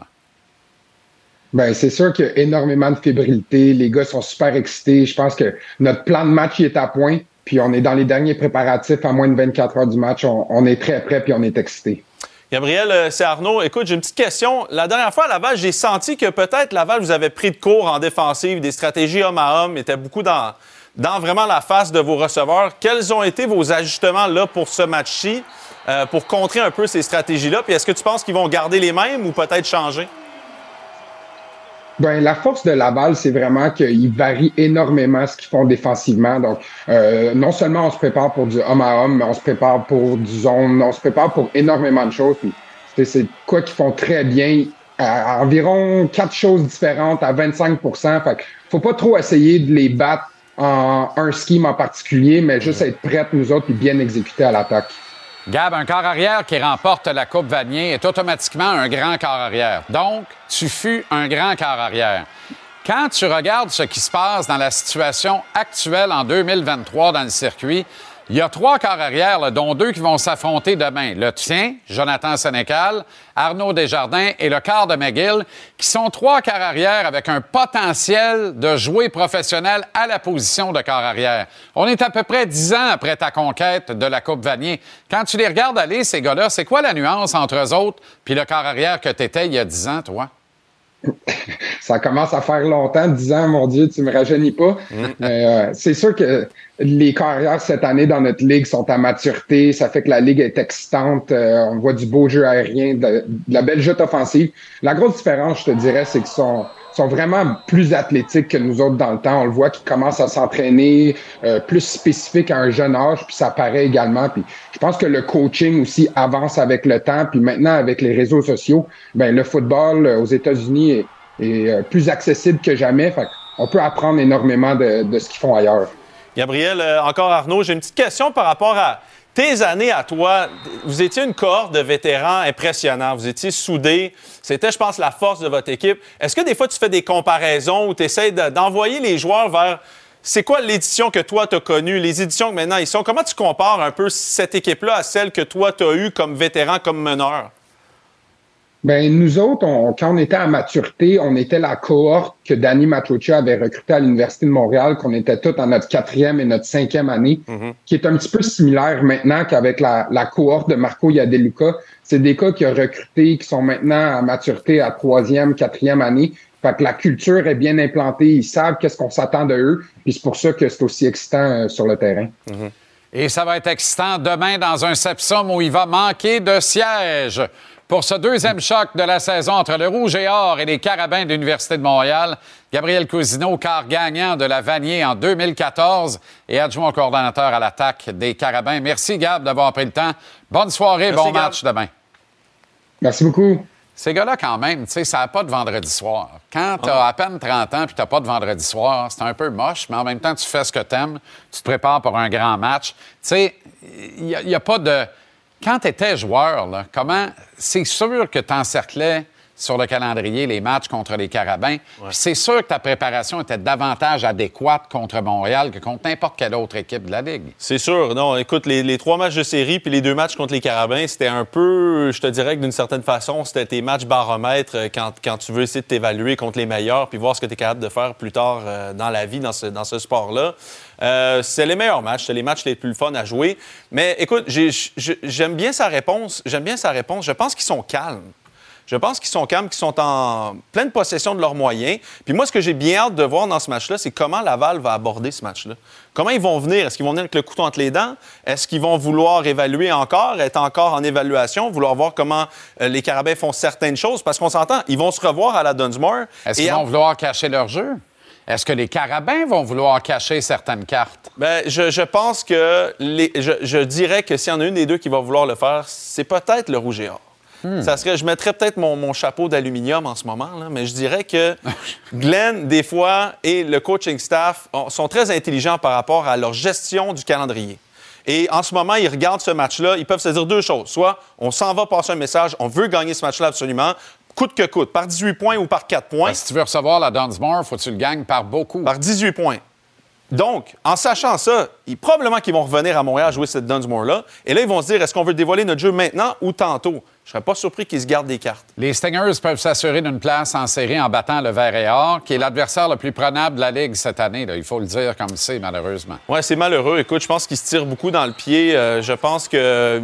Ben, c'est sûr qu'il y a énormément de fébrilité. Les gars sont super excités. Je pense que notre plan de match est à point. Puis on est dans les derniers préparatifs à moins de 24 heures du match. On, est très prêt puis on est excités. Gabriel, euh, c'est Arnaud. Écoute, j'ai une petite question. La dernière fois à Laval, j'ai senti que peut-être Laval vous avait pris de court en défensive, des stratégies homme à homme, était beaucoup dans, dans vraiment la face de vos receveurs. Quels ont été vos ajustements là pour ce match-ci, euh, pour contrer un peu ces stratégies-là? Puis est-ce que tu penses qu'ils vont garder les mêmes ou peut-être changer? Ben, la force de Laval, c'est vraiment qu'ils varient énormément ce qu'ils font défensivement. Donc, euh, non seulement on se prépare pour du homme à homme, mais on se prépare pour du zone, on se prépare pour énormément de choses. C'est quoi qu'ils font très bien à, environ quatre choses différentes à 25 Fait faut pas trop essayer de les battre en un scheme en particulier, mais juste être prête, nous autres, et bien exécuter à l'attaque. Gab, un corps arrière qui remporte la Coupe Vanier est automatiquement un grand corps arrière. Donc, tu fus un grand corps arrière. Quand tu regardes ce qui se passe dans la situation actuelle en 2023 dans le circuit, il y a trois quarts arrière, dont deux qui vont s'affronter demain. Le tien, Jonathan Sénécal, Arnaud Desjardins et le quart de McGill, qui sont trois quarts arrière avec un potentiel de jouer professionnel à la position de quart arrière. On est à peu près dix ans après ta conquête de la Coupe Vanier. Quand tu les regardes aller, ces gars-là, c'est quoi la nuance entre eux autres puis le quart arrière que tu étais il y a dix ans, toi? Ça commence à faire longtemps, disant mon Dieu, tu me rajeunis pas. Mm. Euh, c'est sûr que les carrières cette année dans notre ligue sont à maturité. Ça fait que la ligue est excitante. Euh, on voit du beau jeu aérien, de, la belle jute offensive. La grosse différence, je te dirais, c'est qu'ils sont, sont vraiment plus athlétiques que nous autres dans le temps. On le voit qu'ils commencent à s'entraîner euh, plus spécifique à un jeune âge, puis ça paraît également. Puis je pense que le coaching aussi avance avec le temps. Puis maintenant, avec les réseaux sociaux, ben le football aux États-Unis est, est plus accessible que jamais. Fait on peut apprendre énormément de, ce qu'ils font ailleurs. Gabriel, euh, encore Arnaud, j'ai une petite question par rapport à tes années à toi. Vous étiez une cohorte de vétérans impressionnants. Vous étiez soudés. C'était, je pense, la force de votre équipe. Est-ce que des fois, tu fais des comparaisons ou tu essaies d'envoyer les joueurs vers c'est quoi l'édition que toi, tu as connue, les éditions que maintenant ils sont? Comment tu compares un peu cette équipe-là à celle que toi, tu as eue comme vétéran, comme meneur? Ben nous autres, quand on était à maturité, on était la cohorte que Danny Matruccia avait recruté à l'Université de Montréal, qu'on était tous en notre quatrième et notre cinquième année, mm-hmm. qui est un petit peu similaire maintenant qu'avec la, la cohorte de Marco Yadeluca. C'est des cas qui ont recruté, qui sont maintenant à maturité à troisième, quatrième année. Fait que la culture est bien implantée, ils savent qu'est-ce qu'on s'attend de eux, puis c'est pour ça que c'est aussi excitant euh, sur le terrain. Mm-hmm. Et ça va être excitant demain dans un Sepsum où il va manquer de sièges pour ce deuxième choc de la saison entre le Rouge et Or et les Carabins de l'Université de Montréal. Gabriel Cousineau, quart gagnant de la Vanier en 2014 et adjoint coordonnateur à l'attaque des Carabins. Merci, Gab, d'avoir pris le temps. Bonne soirée, bon match demain. Merci beaucoup. Ces gars-là, quand même, tu sais, ça n'a pas de vendredi soir. Quand tu as à peine 30 ans puis tu n'as pas de vendredi soir, c'est un peu moche, mais en même temps, tu fais ce que tu aimes, tu te prépares pour un grand match. Tu sais, il n'y a, pas de quand tu étais joueur, comment c'est sûr que tu encerclais sur le calendrier les matchs contre les Carabins. C'est sûr que ta préparation était davantage adéquate contre Montréal que contre n'importe quelle autre équipe de la Ligue. C'est sûr. Non, écoute, les, trois matchs de série puis les deux matchs contre les Carabins, c'était un peu, je te dirais que d'une certaine façon, c'était tes matchs baromètres euh, quand, quand tu veux essayer de t'évaluer contre les meilleurs puis voir ce que tu es capable de faire plus tard euh, dans la vie, dans ce, dans ce sport-là. Euh, c'est les meilleurs matchs, c'est les matchs les plus fun à jouer. Mais écoute, j'aime bien sa réponse. J'aime bien sa réponse. Je pense qu'ils sont calmes. Je pense qu'ils sont calmes, qu'ils sont en pleine possession de leurs moyens. Puis moi, ce que j'ai bien hâte de voir dans ce match-là, c'est comment Laval va aborder ce match-là. Comment ils vont venir? Est-ce qu'ils vont venir avec le couteau entre les dents? Est-ce qu'ils vont vouloir évaluer encore, être encore en évaluation, vouloir voir comment euh, les Carabins font certaines choses? Parce qu'on s'entend, ils vont se revoir à la Dunsmore. Est-ce qu'ils vont vouloir cacher leur jeu? Est-ce que les carabins vont vouloir cacher certaines cartes? Bien, je, pense que les, je, dirais que s'il y en a une des deux qui va vouloir le faire, c'est peut-être le rouge et or. Hmm. Ça serait, je mettrais peut-être mon, chapeau d'aluminium en ce moment, mais je dirais que (laughs) Glenn, des fois, et le coaching staff sont très intelligents par rapport à leur gestion du calendrier. Et en ce moment, ils regardent ce match-là, ils peuvent se dire deux choses. Soit on s'en va passer un message, on veut gagner ce match-là absolument, coûte que coûte, par 18 points ou par 4 points. Ben, si tu veux recevoir la Dunsmore, faut que tu le gagnes par beaucoup. Par 18 points. Donc, en sachant ça, probablement qu'ils vont revenir à Montréal jouer cette Dunsmore-là. Et là, ils vont se dire, est-ce qu'on veut dévoiler notre jeu maintenant ou tantôt? Je serais pas surpris qu'ils se gardent des cartes. Les Stingers peuvent s'assurer d'une place en série en battant le Vert et Or, qui est l'adversaire le plus prenable de la Ligue cette année. Il faut le dire comme c'est, malheureusement. Oui, c'est malheureux. Écoute, je pense qu'ils se tirent beaucoup dans le pied. Euh, je pense que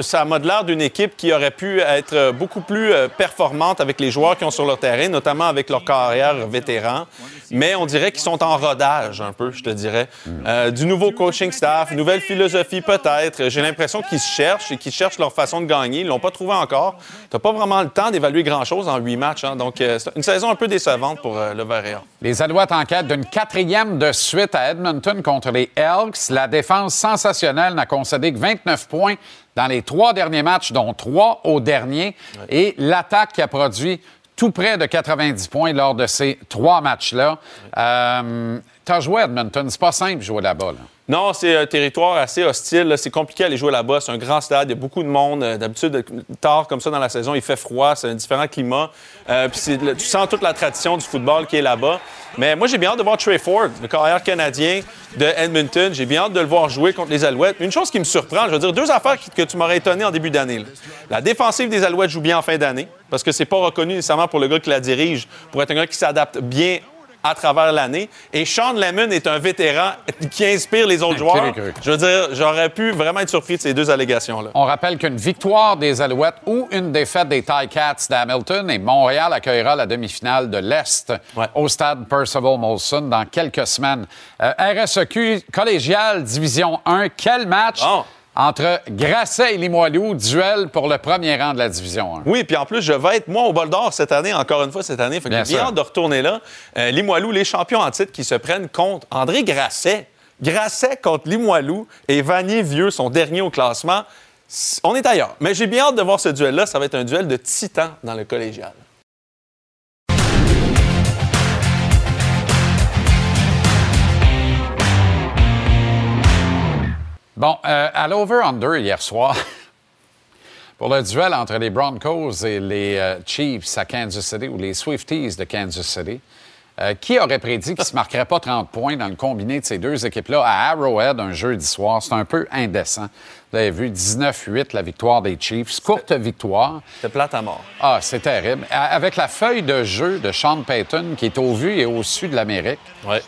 ça m'a l'air d'une équipe qui aurait pu être beaucoup plus euh, performante avec les joueurs qui ont sur leur terrain, notamment avec leur carrière vétéran. Mais on dirait qu'ils sont en rodage un peu, je te dirais. Euh, du nouveau coaching staff, nouvelle philosophie peut-être. J'ai l'impression qu'ils se cherchent et qu'ils cherchent leur façon de gagner. Ils l'ont pas encore. Tu n'as pas vraiment le temps d'évaluer grand-chose en huit matchs. Hein. Donc, euh, c'est une saison un peu décevante pour le Vert Les Alouettes en quête d'une quatrième de suite à Edmonton contre les Elks. La défense sensationnelle n'a concédé que 29 points dans les trois derniers matchs, dont trois au dernier. Et l'attaque qui a produit tout près de 90 points lors de ces trois matchs-là. Euh, tu as joué à Edmonton. C'est pas simple de jouer là-bas. là bas non, c'est un territoire assez hostile. C'est compliqué à aller jouer là-bas. C'est un grand stade. Il y a beaucoup de monde. Euh, d'habitude, tard comme ça dans la saison, il fait froid. C'est un différent climat. Euh, puis tu sens toute la tradition du football qui est là-bas. Mais moi, j'ai bien hâte de voir Trey Ford, le carrière canadien de Edmonton. J'ai bien hâte de le voir jouer contre les Alouettes. Une chose qui me surprend, je veux dire, deux affaires que tu m'aurais étonné en début d'année. La défensive des Alouettes joue bien en fin d'année parce que c'est pas reconnu nécessairement pour le gars qui la dirige, pour être un gars qui s'adapte bien à travers l'année. Et Sean Lemon est un vétéran qui inspire les autres joueurs. Je veux dire, j'aurais pu vraiment être surpris de ces deux allégations-là. On rappelle qu'une victoire des Alouettes ou une défaite des Cats d'Hamilton et Montréal accueillera la demi-finale de l'Est au stade Percival Molson dans quelques semaines. Euh, RSEQ collégial Division 1, quel match! Entre Grasset et Limoilou, duel pour le premier rang de la Division 1. Oui, puis en plus, je vais être, moi, au bol d'or cette année, encore une fois cette année. Fait que j'ai hâte de retourner là. Euh, Limoilou, les champions en titre qui se prennent contre André Grasset. Grasset contre Limoilou et Vanier Vieux, son dernier au classement. On est ailleurs. Mais j'ai bien hâte de voir ce duel-là. Ça va être un duel de titans dans le collégial. Bon, euh, à l'over-under hier soir, (laughs) pour le duel entre les Broncos et les euh, Chiefs à Kansas City, ou les Swifties de Kansas City, euh, qui aurait prédit qu'il ne se marquerait pas 30 points dans le combiné de ces deux équipes-là à Arrowhead un jeudi soir? C'est un peu indécent. Vous avez vu 19-8 la victoire des Chiefs. Courte victoire. C'est plate à mort. Ah, c'est terrible. Avec la feuille de jeu de Sean Payton qui est au vu et au sud de l'Amérique,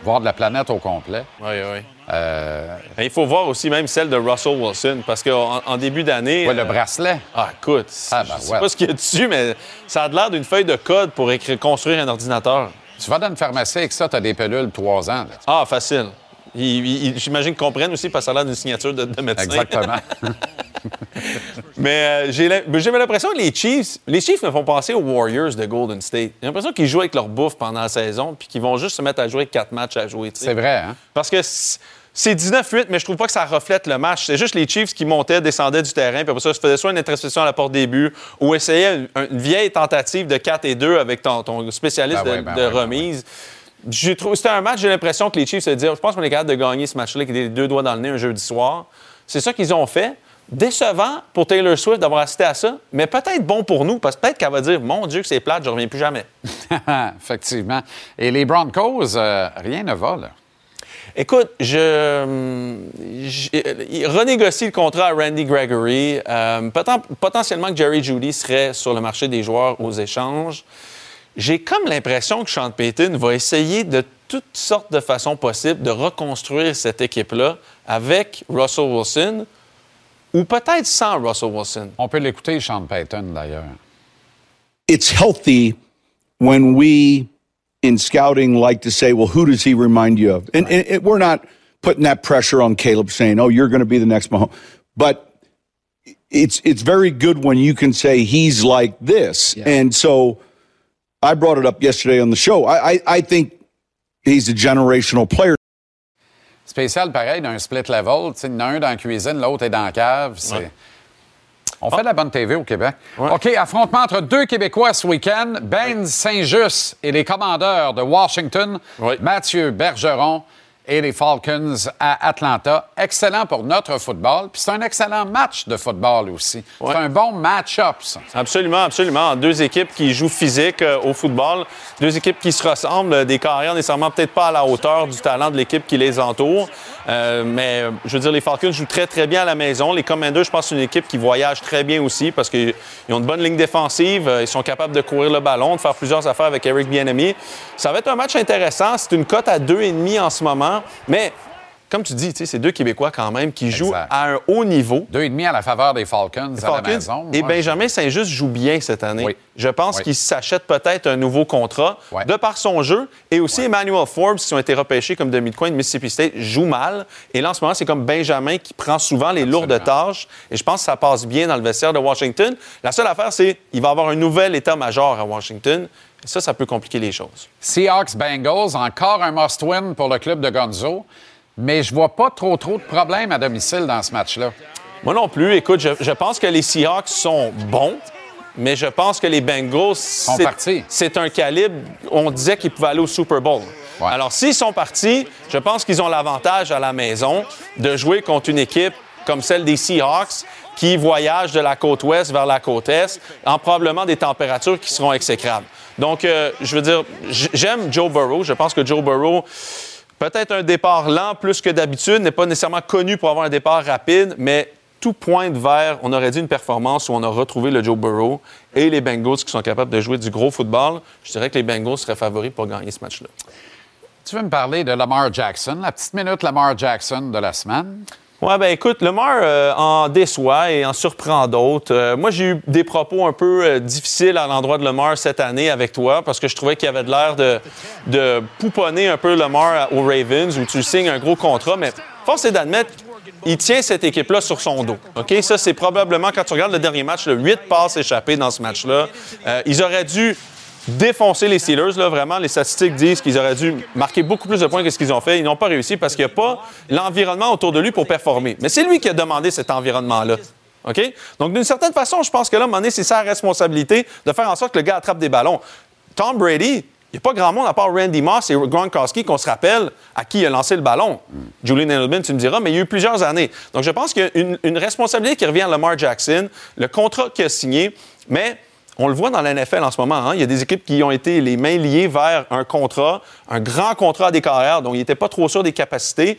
voire de la planète au complet. Oui, oui. Euh, il faut voir aussi même celle de Russell Wilson, parce qu'en en début d'année... Oui, le bracelet. Ah, écoute, ah, ben, je sais pas ce qu'il y a dessus, mais ça a l'air d'une feuille de code pour écrire, construire un ordinateur. Tu vas dans une pharmacie avec ça, tu as des pilules trois ans. Ah, facile. J'imagine qu'ils comprennent aussi parce que ça a l'air d'une signature de, médecin. Exactement. (laughs) Mais euh, j'ai l'impression que les Chiefs, les Chiefs me font penser aux Warriors de Golden State. J'ai l'impression qu'ils jouent avec leur bouffe pendant la saison puis qu'ils vont juste se mettre à jouer quatre matchs à jouer. C'est vrai, hein? Parce que c'est 19-8, mais je trouve pas que ça reflète le match. C'est juste les Chiefs qui montaient, descendaient du terrain, puis après ça, se faisait soit une interception à la porte début ou essayaient une, vieille tentative de 4 et 2 avec ton, spécialiste ben de, ben remise. J'ai trouvé, c'était un match, j'ai l'impression que les Chiefs se disaient, je pense qu'on est capable de gagner ce match-là avec les deux doigts dans le nez un jeudi soir. C'est ça qu'ils ont fait. Décevant pour Taylor Swift d'avoir assisté à ça, mais peut-être bon pour nous, parce que peut-être qu'elle va dire Mon Dieu, que c'est plate, je reviens plus jamais. (laughs) Effectivement. Et les Broncos, euh, rien ne va, là. Écoute, je, je, renégocie le contrat à Randy Gregory. Euh, potentiellement que Jerry Judy serait sur le marché des joueurs aux échanges. J'ai comme l'impression que Sean Payton va essayer de toutes sortes de façons possibles de reconstruire cette équipe-là avec Russell Wilson ou peut-être sans Russell Wilson. On peut l'écouter, Sean Payton, d'ailleurs. It's healthy when we, in scouting, like to say, well, who does he remind you of? And, right. and we're not putting that pressure on Caleb saying, oh, you're going to be the next Mahomes. But it's, it's very good when you can say he's like this. Yeah. And so I brought it up yesterday on the show. I, I, I think he's a generational player. Spécial pareil d'un split level. Il y en a un dans la cuisine, l'autre est dans la cave. On fait de la bonne TV au Québec. OK, affrontement entre deux Québécois ce week-end. Ben Saint-Just et les commandeurs de Washington, Mathieu Bergeron et les Falcons à Atlanta. Excellent pour notre football, puis c'est un excellent match de football aussi. C'est un bon match-up, ça. Absolument, absolument. Deux équipes qui jouent physique euh, au football, deux équipes qui se ressemblent, euh, des carrières nécessairement peut-être pas à la hauteur du talent de l'équipe qui les entoure. Euh, mais je veux dire, les Falcons jouent très, très bien à la maison. Les Commanders, je pense, c'est une équipe qui voyage très bien aussi parce qu'ils ont une bonne ligne défensive. Ils sont capables de courir le ballon, de faire plusieurs affaires avec Eric Bieniemy. Ça va être un match intéressant. C'est une cote à deux et demi en ce moment. Mais comme tu dis, c'est deux Québécois quand même qui jouent à un haut niveau. Deux et demi à la faveur des Falcons, à la maison. Et Benjamin Saint-Just joue bien cette année. Je pense qu'il s'achète peut-être un nouveau contrat de par son jeu. Et aussi Emmanuel Forbes, qui ont été repêchés comme demi-coin de Mississippi State, joue mal. Et là, en ce moment, c'est comme Benjamin qui prend souvent les lourdes tâches. Et je pense que ça passe bien dans le vestiaire de Washington. La seule affaire, c'est qu'il va avoir un nouvel état-major à Washington. Ça, ça peut compliquer les choses. Seahawks Bengals, encore un must-win pour le club de Gonzo. Mais je vois pas trop trop de problèmes à domicile dans ce match-là. Moi non plus. Écoute, je, pense que les Seahawks sont bons, mais je pense que les Bengals, c'est un calibre. On disait qu'ils pouvaient aller au Super Bowl. Alors, s'ils sont partis, je pense qu'ils ont l'avantage à la maison de jouer contre une équipe comme celle des Seahawks qui voyage de la côte ouest vers la côte est en probablement des températures qui seront exécrables. Donc, euh, je veux dire, j'aime Joe Burrow. Je pense que Joe Burrow, peut-être un départ lent plus que d'habitude, n'est pas nécessairement connu pour avoir un départ rapide, mais tout pointe vers, on aurait dit une performance où on a retrouvé le Joe Burrow et les Bengals qui sont capables de jouer du gros football. Je dirais que les Bengals seraient favoris pour gagner ce match-là. Tu veux me parler de Lamar Jackson, la petite minute Lamar Jackson de la semaine? Oui, ben écoute, Lamar euh, en déçoit et en surprend d'autres. Euh, moi, j'ai eu des propos un peu euh, difficiles à l'endroit de Lamar cette année avec toi parce que je trouvais qu'il avait l'air de, pouponner un peu Lamar aux Ravens où tu signes un gros contrat, mais force est d'admettre il tient cette équipe-là sur son dos. OK? Ça, c'est probablement, quand tu regardes le dernier match, le 8 passes échappées dans ce match-là. ils auraient dû défoncer les Steelers. Là, vraiment, les statistiques disent qu'ils auraient dû marquer beaucoup plus de points que ce qu'ils ont fait. Ils n'ont pas réussi parce qu'il n'y a pas l'environnement autour de lui pour performer. Mais c'est lui qui a demandé cet environnement-là. OK? Donc, d'une certaine façon, je pense que là, à un moment donné, c'est sa responsabilité de faire en sorte que le gars attrape des ballons. Tom Brady, il n'y a pas grand monde à part Randy Moss et Gronkowski qu'on se rappelle à qui il a lancé le ballon. Julian Edelman, tu me diras, mais il y a eu plusieurs années. Donc, je pense qu'il y a une, une responsabilité qui revient à Lamar Jackson, le contrat qu'il a signé, mais on le voit dans la en ce moment. Hein. Il y a des équipes qui ont été les mains liées vers un contrat, un grand contrat des carrières, dont ils n'étaient pas trop sûrs des capacités.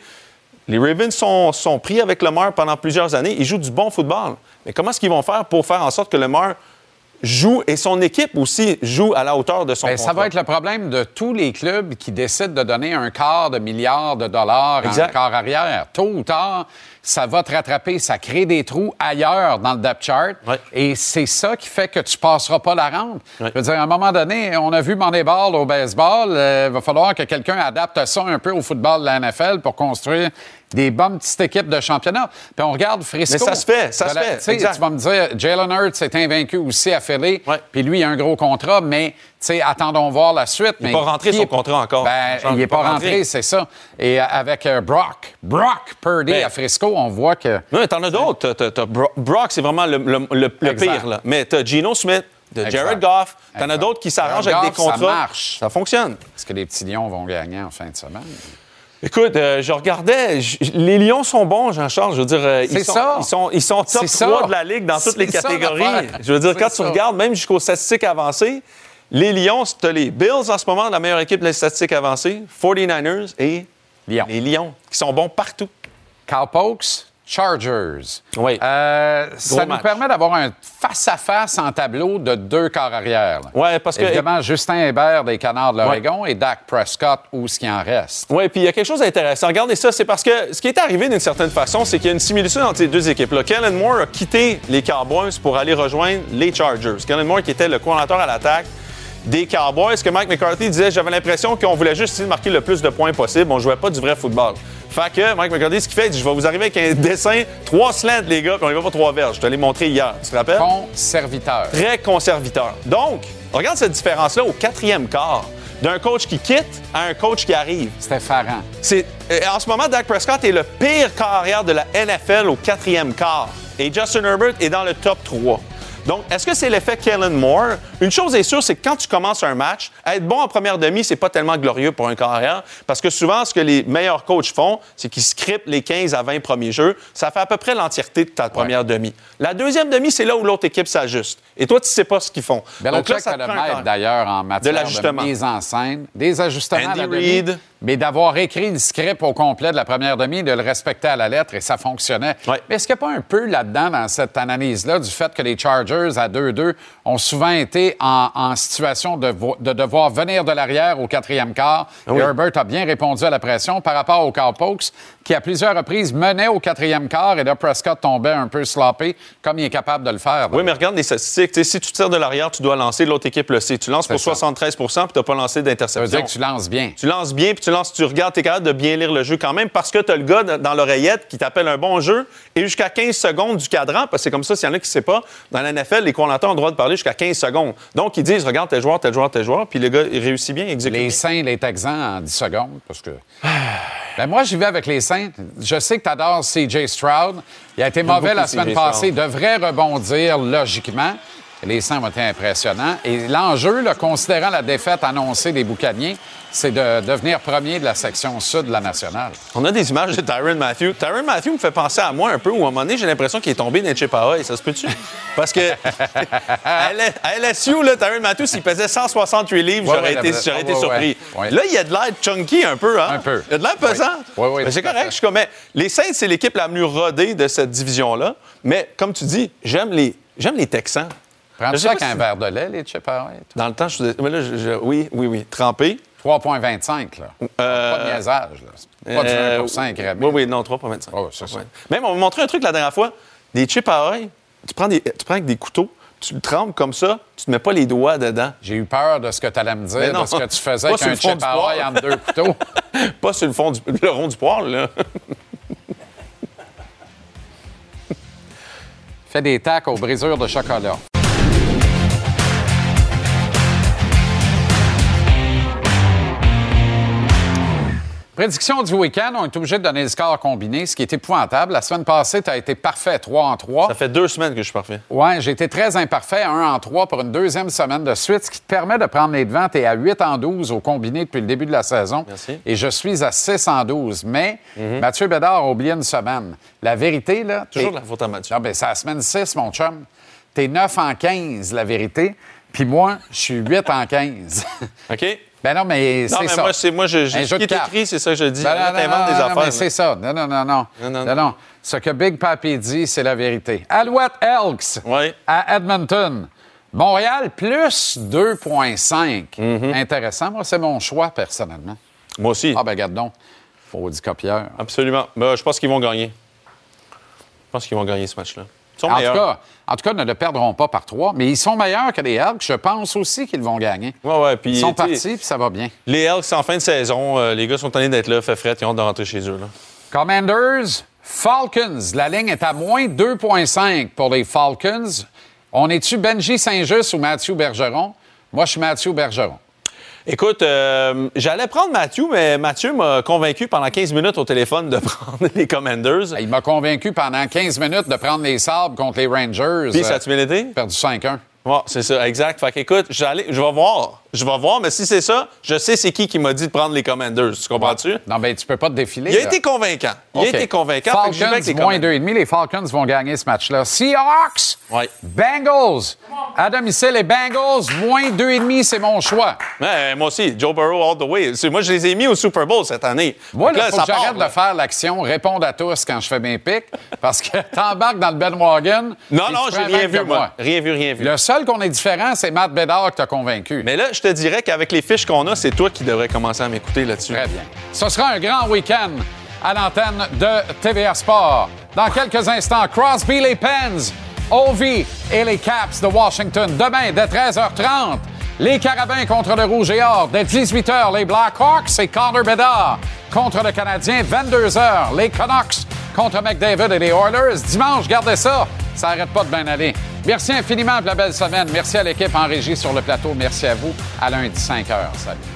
Les Ravens sont, sont pris avec Lemar pendant plusieurs années. Ils jouent du bon football. Mais comment est-ce qu'ils vont faire pour faire en sorte que Lemar joue et son équipe aussi joue à la hauteur de son Bien, contrat? Ça va être le problème de tous les clubs qui décident de donner un quart de milliard de dollars en quart arrière. Tôt ou tard, ça va te rattraper, ça crée des trous ailleurs dans le depth chart. Et c'est ça qui fait que tu passeras pas la rampe. Je veux dire, à un moment donné, on a vu Moneyball au baseball. Euh, il va falloir que quelqu'un adapte ça un peu au football de la NFL pour construire des bonnes petites équipes de championnat. Puis on regarde Frisco. Mais ça se fait, ça se fait. Tu vas me dire, Jalen Hurts est invaincu aussi à Philly, puis lui, il a un gros contrat, mais attendons voir la suite. Il n'est pas rentré son contrat encore. Ben, il n'est pas, rentré, c'est ça. Et euh, avec euh, Brock, Brock Purdy ben, à Frisco, on voit que... Non, mais t'en as d'autres. Brock, c'est vraiment le, pire. Là. Mais t'as Geno Smith, de Jared Goff. T'en as d'autres qui s'arrangent avec des contrats. Ça marche. Ça fonctionne. Est-ce que les petits Lions vont gagner en fin de semaine? Écoute, euh, je regardais, les Lions sont bons, Jean-Charles. Je veux dire, euh, ils, sont, ils, sont, ils sont top 3 de la Ligue dans toutes les catégories. je veux dire, quand tu regardes, même jusqu'aux statistiques avancées, les Lions, tu as les Bills en ce moment, la meilleure équipe des statistiques avancées, 49ers et les Lions, qui sont bons partout. Cowpokes, Chargers. Oui. Euh, ça nous permet d'avoir un face-à-face en tableau de deux corps arrière. Oui, parce que. Évidemment, Justin Hébert des Canards de l'Oregon et Dak Prescott, où ce qui en reste. Oui, puis il y a quelque chose d'intéressant. Regardez ça, c'est parce que ce qui est arrivé d'une certaine façon, c'est qu'il y a une similitude entre ces deux équipes-là. Kellen Moore a quitté les Cowboys pour aller rejoindre les Chargers. Kellen Moore, qui était le coordinateur à l'attaque des Cowboys, que Mike McCarthy disait j'avais l'impression qu'on voulait juste marquer le plus de points possible. On jouait pas du vrai football. Fait que Mike McCarthy, ce qu'il fait, il dit Je vais vous arriver avec un dessin, trois slants, les gars, puis on y va pas trois verges. Je te l'ai montré hier. Tu te rappelles? Conservateur. Très conservateur. Donc, regarde cette différence-là au quatrième quart. D'un coach qui quitte à un coach qui arrive. C'est effarant. C'est, euh, en ce moment, Dak Prescott est le pire carrière de la NFL au quatrième quart. Et Justin Herbert est dans le top 3. Donc, est-ce que c'est l'effet Kellen Moore? Une chose est sûre, c'est que quand tu commences un match, être bon en première demi, c'est pas tellement glorieux pour un carrière parce que souvent, ce que les meilleurs coachs font, c'est qu'ils scriptent les 15 à 20 premiers jeux. Ça fait à peu près l'entièreté de ta première demi. La deuxième demi, c'est là où l'autre équipe s'ajuste. Et toi, tu sais pas ce qu'ils font. Donc là, ça le maître, d'ailleurs, en matière de, mise en scène, des ajustements Andy à la Reid. demi, mais d'avoir écrit le script au complet de la première demi, de le respecter à la lettre, et ça fonctionnait. Mais est-ce qu'il n'y a pas un peu là-dedans, dans cette analyse-là, du fait que les Chargers, à 2-2, ont souvent été en, en situation de, vo- de devoir venir de l'arrière au quatrième quart? Oui. Et Herbert a bien répondu à la pression par rapport au Cowpokes, qui à plusieurs reprises menait au quatrième quart, et là, Prescott tombait un peu sloppé, comme il est capable de le faire. Oui, mais regarde les statistiques. Si tu tires de l'arrière, tu dois lancer, l'autre équipe le sait. Tu lances pour ça. 73 puis tu n'as pas lancé Ça veut d'interception. dire que tu lances bien. Tu lances bien, puis tu lances, tu regardes, tu es capable de bien lire le jeu quand même parce que tu as le gars dans l'oreillette qui t'appelle un bon jeu et jusqu'à 15 secondes du cadran, parce que c'est comme ça, s'il y en a qui ne savent pas, dans la NFL, les coordinateurs ont le droit de parler jusqu'à 15 secondes. Donc, ils disent, regarde, tel joueur, tel joueur, tel joueur, puis le gars, il réussit bien, il exécute. Les Saints, les Texans en 10 secondes, parce que. (sighs) Ben moi, j'y vais avec les Saints. Je sais que tu adores CJ Stroud. Il a été mauvais la semaine passée. Il devrait rebondir logiquement. Les Saints ont été impressionnants. Et l'enjeu, là, considérant la défaite annoncée des Boucaniers, c'est de devenir premier de la section sud de la nationale. On a des images de Tyron Matthew. Tyron Matthew me fait penser à moi un peu, où à un moment donné, j'ai l'impression qu'il est tombé d'un chip à Ça se peut-tu? Parce que (laughs) à LSU, là, Tyron Matthew, s'il pesait 168 livres, Ouais, j'aurais ouais, été, la- j'aurais été ouais, surpris. Là, il y a de l'air chunky un peu, hein? Un peu. Il y a de l'air pesant. Oui, oui, c'est correct. Je suis comme, mais les Saints, c'est l'équipe la mieux rodée de cette division-là. Mais comme tu dis, j'aime les, j'aime les Texans. Prends-tu ça pas avec un si- verre de lait, les chips à Dans le temps, je faisais. mais là, je- je- oui, oui, oui. Trempé. 3,25, là. Pas de niaisage, là. Pas du Euh, 1 incrémé. Oui, oui, non, 3,25. Oh, c'est ça. Ouais. Même, on m'a montré un truc la dernière fois. Des chips à oeil, tu prends, des, tu prends avec des couteaux, tu le trempes comme ça, tu te mets pas les doigts dedans. J'ai eu peur de ce que tu allais me dire, non. de ce que tu (laughs) faisais avec un chip à oeil entre deux couteaux. (laughs) Pas sur le fond du le rond du poêle, là. Fais des tacs aux brisures de chocolat. Prédiction du week-end, on est obligé de donner le score combiné, ce qui est épouvantable. La semaine passée, tu as été parfait 3 en 3. Ça fait deux semaines que je suis parfait. Oui, j'ai été très imparfait, 1 en 3 pour une deuxième semaine de suite, ce qui te permet de prendre les devants. Tu es à 8 en 12 au combiné depuis le début de la saison. Merci. Et je suis à 6 en 12. Mais Mathieu Bédard a oublié une semaine. La vérité, là. Toujours la faute à Mathieu. non, ben, c'est la semaine 6, mon chum. T'es 9 en 15, la vérité. Puis moi, je suis 8 en 15. OK? Ben non, mais Non, c'est mais ça. moi, c'est, moi, je, je, ce qui est écrit, c'est ça que je dis. Ben non, t'inventes non, des non, affaires. c'est ça. Non, non, non, non. Non, non, Non, non. Ce que Big Papi dit, c'est la vérité. Alouette Elks à Edmonton. Montréal, plus 2,5. Mm-hmm. Intéressant. Moi, c'est mon choix, personnellement. Moi aussi. Ah, ben, regarde donc. Faut copieur. Absolument. Ben, je pense qu'ils vont gagner. Je pense qu'ils vont gagner ce match-là. Sont En tout, cas, en tout cas, ne le perdront pas par trois, mais ils sont meilleurs que les Elks. Je pense aussi qu'ils vont gagner. Ouais, ouais, puis, Ils sont partis, puis ça va bien. Les Elks, en fin de saison, euh, les gars sont tannés d'être là, fait fret, ils ont de rentrer chez eux. Là. Commanders, Falcons. La ligne est à moins 2,5 pour les Falcons. On est-tu Benji Saint-Just ou Mathieu Bergeron? Moi, je suis Mathieu Bergeron. Écoute, euh, j'allais prendre Mathieu, mais Mathieu m'a convaincu pendant 15 minutes au téléphone de (laughs) prendre les Commanders. Il m'a convaincu pendant 15 minutes de prendre les sabres contre les Rangers. Puis, ça a-tu bien été? perdu 5-1. Ouais, c'est ça, exact. Fait qu'écoute, j'allais- je vais voir. Je vais voir, mais si c'est ça, je sais c'est qui qui m'a dit de prendre les Commanders. Tu comprends-tu? Non, ben tu peux pas te défiler. Il a là. été convaincant. Il a été convaincant. avec Falcons, les moins Commanders. 2,5. Les Falcons vont gagner ce match-là. Seahawks, Ouais. Bengals. À domicile, les Bengals, moins 2,5, c'est mon choix. Ouais, moi aussi, Joe Burrow all the way. Moi, je les ai mis au Super Bowl cette année. Moi, il que faut ça que j'arrête de là. faire l'action, répondre à tous quand je fais mes pics, parce que (laughs) t'embarques dans le bandwagon. Non, non, j'ai rien vu, moi. Rien vu, rien vu. Le seul qu'on est différent, c'est Matt Bédard qui t'a convaincu. Mais là, je te dirais qu'avec les fiches qu'on a, c'est toi qui devrais commencer à m'écouter là-dessus. Très bien. Ce sera un grand week-end à l'antenne de TVA Sport. Dans quelques instants, Crosby les Pens, Ovi et les Caps de Washington. Demain, dès 13h30, les Carabins contre le Rouge et Or. Dès 18h, les Blackhawks et Connor Bedard contre le Canadien. 22h, les Canucks contre McDavid et les Oilers. Dimanche, gardez ça. Ça n'arrête pas de bien aller. Merci infiniment pour la belle semaine. Merci à l'équipe en régie sur le plateau. Merci à vous. À lundi, 5h. Salut.